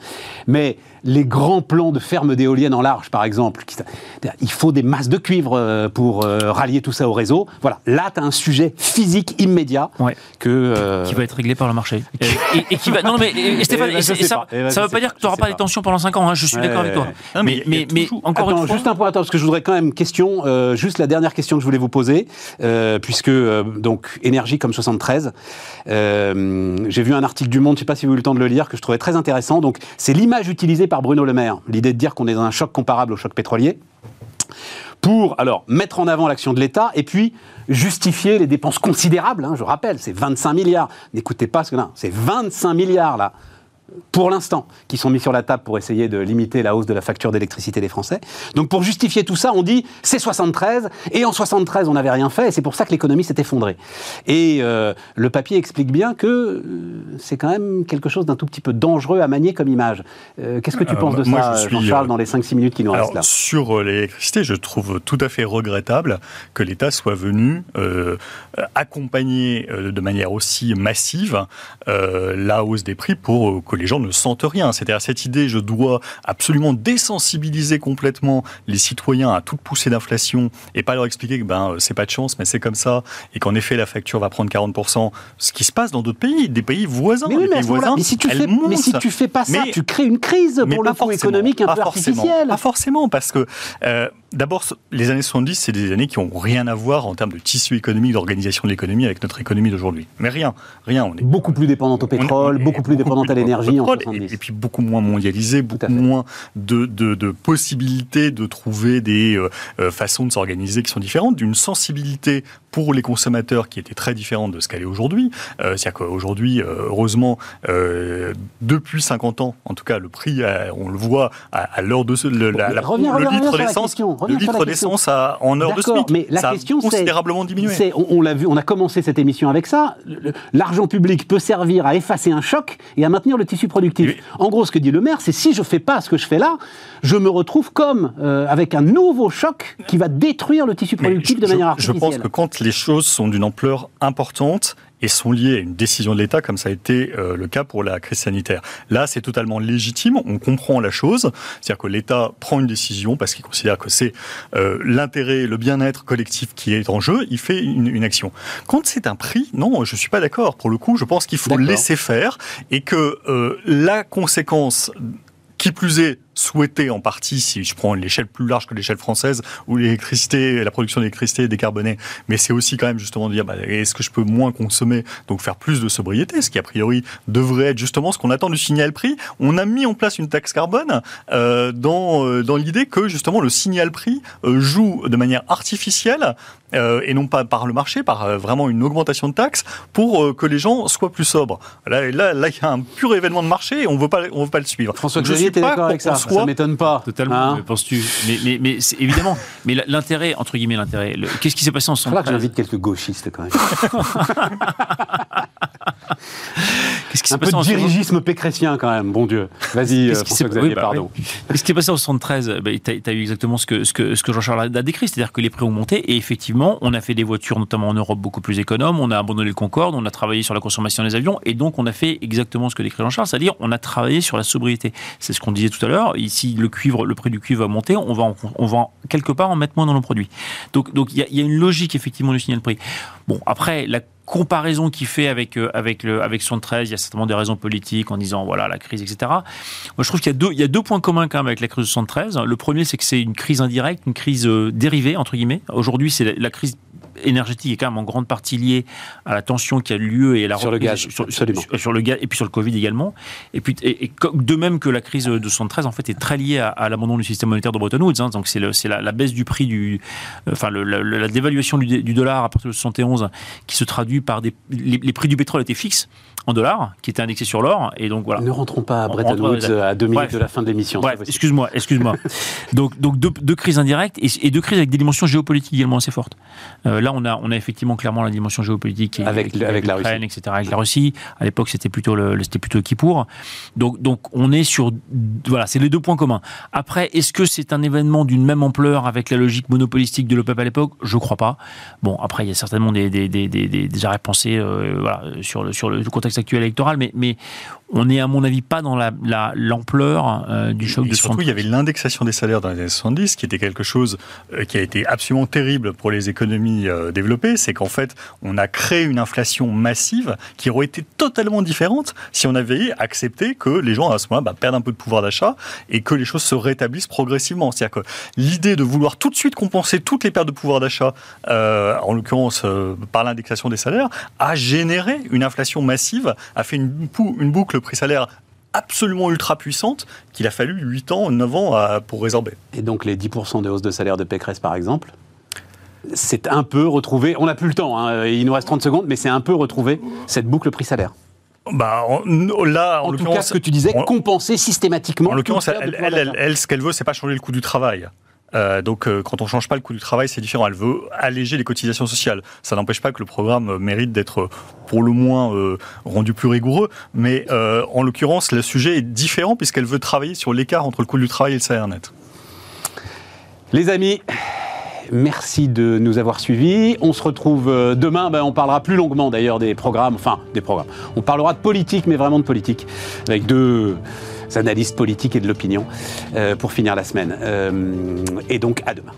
Mais les grands plans de fermes d'éoliennes en large, par exemple, il faut des masses de cuivre euh, pour euh, rallier tout ça au réseau. Voilà, là, tu as un sujet physique immédiat que, euh, qui va être réglé par le marché. et, qui va... Non, mais Stéphane, ça ne veut pas dire que tu n'auras pas des tensions pendant 5 ans, hein, je suis d'accord avec toi. mais, mais, mais, encore une fois... Juste un point, attends, parce que je voudrais quand même question, juste la dernière question que je voulais vous poser, puisque, donc, énergie comme 73, j'ai vu un article du Monde, je ne sais pas si vous avez eu le temps de le lire, que je trouvais très intéressant. Donc, c'est l'image utilisée par Bruno Le Maire, l'idée de dire qu'on est dans un choc comparable au choc pétrolier, pour alors mettre en avant l'action de l'État et puis justifier les dépenses considérables. Hein, je rappelle, c'est 25 milliards. N'écoutez pas ce que là, c'est 25 milliards là pour l'instant, qui sont mis sur la table pour essayer de limiter la hausse de la facture d'électricité des Français. Donc pour justifier tout ça, on dit c'est 73, et en 73 on n'avait rien fait, et c'est pour ça que l'économie s'est effondrée. Et euh, le papier explique bien que euh, c'est quand même quelque chose d'un tout petit peu dangereux à manier comme image. Euh, qu'est-ce que tu penses de ça, Jean-Charles, dans les 5-6 minutes qui nous restent là? Sur l'électricité, je trouve tout à fait regrettable que l'État soit venu accompagner de manière aussi massive la hausse des prix pour que les gens ne sentent rien. C'est-à-dire cette idée, je dois absolument désensibiliser complètement les citoyens à toute poussée d'inflation et pas leur expliquer que ben c'est pas de chance, mais c'est comme ça et qu'en effet la facture va prendre 40%. Ce qui se passe dans d'autres pays, des pays voisins, mais, pays voisins, mais si tu fais, mais si tu fais pas ça, tu crées une crise pour le coup économique un peu artificielle. Pas forcément, parce que euh, D'abord, les années 70, c'est des années qui n'ont rien à voir en termes de tissu économique, d'organisation de l'économie avec notre économie d'aujourd'hui. Mais rien, rien. On est beaucoup plus dépendante au pétrole, beaucoup plus dépendante à l'énergie en 70. Et, puis beaucoup moins mondialisé, beaucoup moins de, de, possibilités de trouver des euh, euh, façons de s'organiser qui sont différentes, d'une sensibilité pour les consommateurs qui était très différente de ce qu'elle est aujourd'hui. Euh, C'est-à-dire qu'aujourd'hui, euh, heureusement, depuis 50 ans, en tout cas, le prix, on le voit à, l'heure de ce, le, la, le litre d'essence le litre d'essence en heure de SMIC. Mais la ça question, a considérablement diminué. On, on l'a vu, on a commencé cette émission avec ça. L'argent public peut servir à effacer un choc et à maintenir le tissu tissu productif. En gros, ce que dit le maire, c'est si je fais pas ce que je fais là, je me retrouve comme euh, avec un nouveau choc qui va détruire le tissu productif de manière artificielle. Je pense que quand les choses sont d'une ampleur importante, et sont liées à une décision de l'État, comme ça a été euh, le cas pour la crise sanitaire. Là, c'est totalement légitime, on comprend la chose, c'est-à-dire que l'État prend une décision parce qu'il considère que c'est euh, l'intérêt, le bien-être collectif qui est en jeu, il fait une, une action. Quand c'est un prix, non, je suis pas d'accord. Pour le coup, je pense qu'il faut laisser faire et que euh, la conséquence qui plus est, souhaité en partie, si je prends l'échelle plus large que l'échelle française, où l'électricité, la production d'électricité est décarbonée, mais c'est aussi quand même justement de dire, bah, est-ce que je peux moins consommer, donc faire plus de sobriété, ce qui a priori devrait être justement ce qu'on attend du signal prix. On a mis en place une taxe carbone euh, dans, euh, dans l'idée que justement le signal prix euh, joue de manière artificielle euh, et non pas par le marché, par euh, vraiment une augmentation de taxes pour euh, que les gens soient plus sobres. Là, là, là, il y a un pur événement de marché et on ne veut pas, on veut pas le suivre. François d'accord avec ça Ça m'étonne pas. Totalement. Hein penses-tu Mais, mais, mais évidemment. mais l'intérêt, entre guillemets, l'intérêt. Qu'est-ce qui s'est passé en 73 que j'invite quelques gauchistes quand même. Qu'est-ce qui s'est passé Un peu de dirigisme pécrétien quand même, bon Dieu. Vas-y, François Xavier, bah pardon. Qu'est-ce qui s'est passé en 73 bah, Tu as, eu exactement ce que, ce que, ce que Jean-Charles a décrit, c'est-à-dire que les prix ont monté et effectivement, on a fait des voitures, notamment en Europe, beaucoup plus économes, on a abandonné le Concorde, on a travaillé sur la consommation des avions et donc on a fait exactement ce que décrit Jean-Charles, c'est-à-dire on a travaillé sur la sobriété. C'est ce qu'on disait tout à l'heure. Ici, le cuivre, le prix du cuivre va monter, on va, on va quelque part en mettre moins dans nos produits. Donc, donc il y, a une logique effectivement du signal prix. Bon, après la comparaison qu'il fait avec, euh, avec, le, avec 73, il y a certainement des raisons politiques en disant voilà la crise, etc. Moi, je trouve qu'il y, a deux, il y a deux points communs quand même avec la crise de 73. Le premier, c'est que c'est une crise indirecte, une crise euh, dérivée, entre guillemets. Aujourd'hui, c'est la, crise énergétique est quand même en grande partie liée à la tension qui a lieu et à la sur le gaz, sur, sur, sur, le gaz et puis sur le Covid également. Et puis et, et, de même que la crise de 73 en fait est très liée à, à l'abandon du système monétaire de Bretton Woods. Hein, donc c'est la, la, baisse du prix du, enfin le, la, la, dévaluation du, du, dollar à partir de 71 qui se traduit par des les, les prix du pétrole étaient fixes en dollars, qui était indexé sur l'or. Et donc voilà. Ne rentrons pas à Bretton Woods à deux minutes Bref. de la fin de l'émission. Excuse-moi, excuse-moi. donc donc deux, deux, crises indirectes et, et, deux crises avec des dimensions géopolitiques également assez fortes. Euh, là, on a on a effectivement clairement la dimension géopolitique avec, avec, avec la Russie, etc. Avec la Russie. À l'époque, c'était plutôt le c'était plutôt Kippour. Donc donc on est sur voilà, c'est les deux points communs. Après, est-ce que c'est un événement d'une même ampleur avec la logique monopolistique de l'OPEP à l'époque? Je crois pas. Bon, après, il y a certainement des des des des, des arrêts pensés euh, voilà sur le sur le contexte actuel électoral, mais mais on est à mon avis pas dans la l'ampleur la, euh, du choc et de surtout, il y avait l'indexation des salaires dans les années 70, qui était quelque chose euh, qui a été absolument terrible pour les économies euh, développées. C'est qu'en fait, on a créé une inflation massive qui aurait été totalement différente si on avait accepté que les gens à ce moment-là bah, perdent un peu de pouvoir d'achat et que les choses se rétablissent progressivement. C'est-à-dire que l'idée de vouloir tout de suite compenser toutes les pertes de pouvoir d'achat, euh, en l'occurrence euh, par l'indexation des salaires, a généré une inflation massive, a fait une, boucle prix-salaire absolument ultra puissante qu'il a fallu 8 ans, 9 ans pour résorber. Et donc les 10% de hausse de salaire de Pécresse, par exemple c'est un peu retrouvé, on n'a plus le temps, hein, il nous reste 30 secondes, mais c'est un peu retrouvé cette boucle prix-salaire. Bah, là, en, en tout cas, ce que tu disais, compenser systématiquement. En l'occurrence, elle, elle, elle, elle, ce qu'elle veut, c'est pas changer le coût du travail. Euh, donc, euh, quand on change pas le coût du travail, c'est différent. Elle veut alléger les cotisations sociales. Ça n'empêche pas que le programme mérite d'être, pour le moins, euh, rendu plus rigoureux. Mais euh, en l'occurrence, le sujet est différent puisqu'elle veut travailler sur l'écart entre le coût du travail et le salaire net. Les amis, merci de nous avoir suivis. On se retrouve demain. Ben, on parlera plus longuement d'ailleurs des programmes, enfin des programmes. On parlera de politique, mais vraiment de politique, avec deux analystes politiques et de l'opinion, euh, pour finir la semaine. Euh, et donc à demain.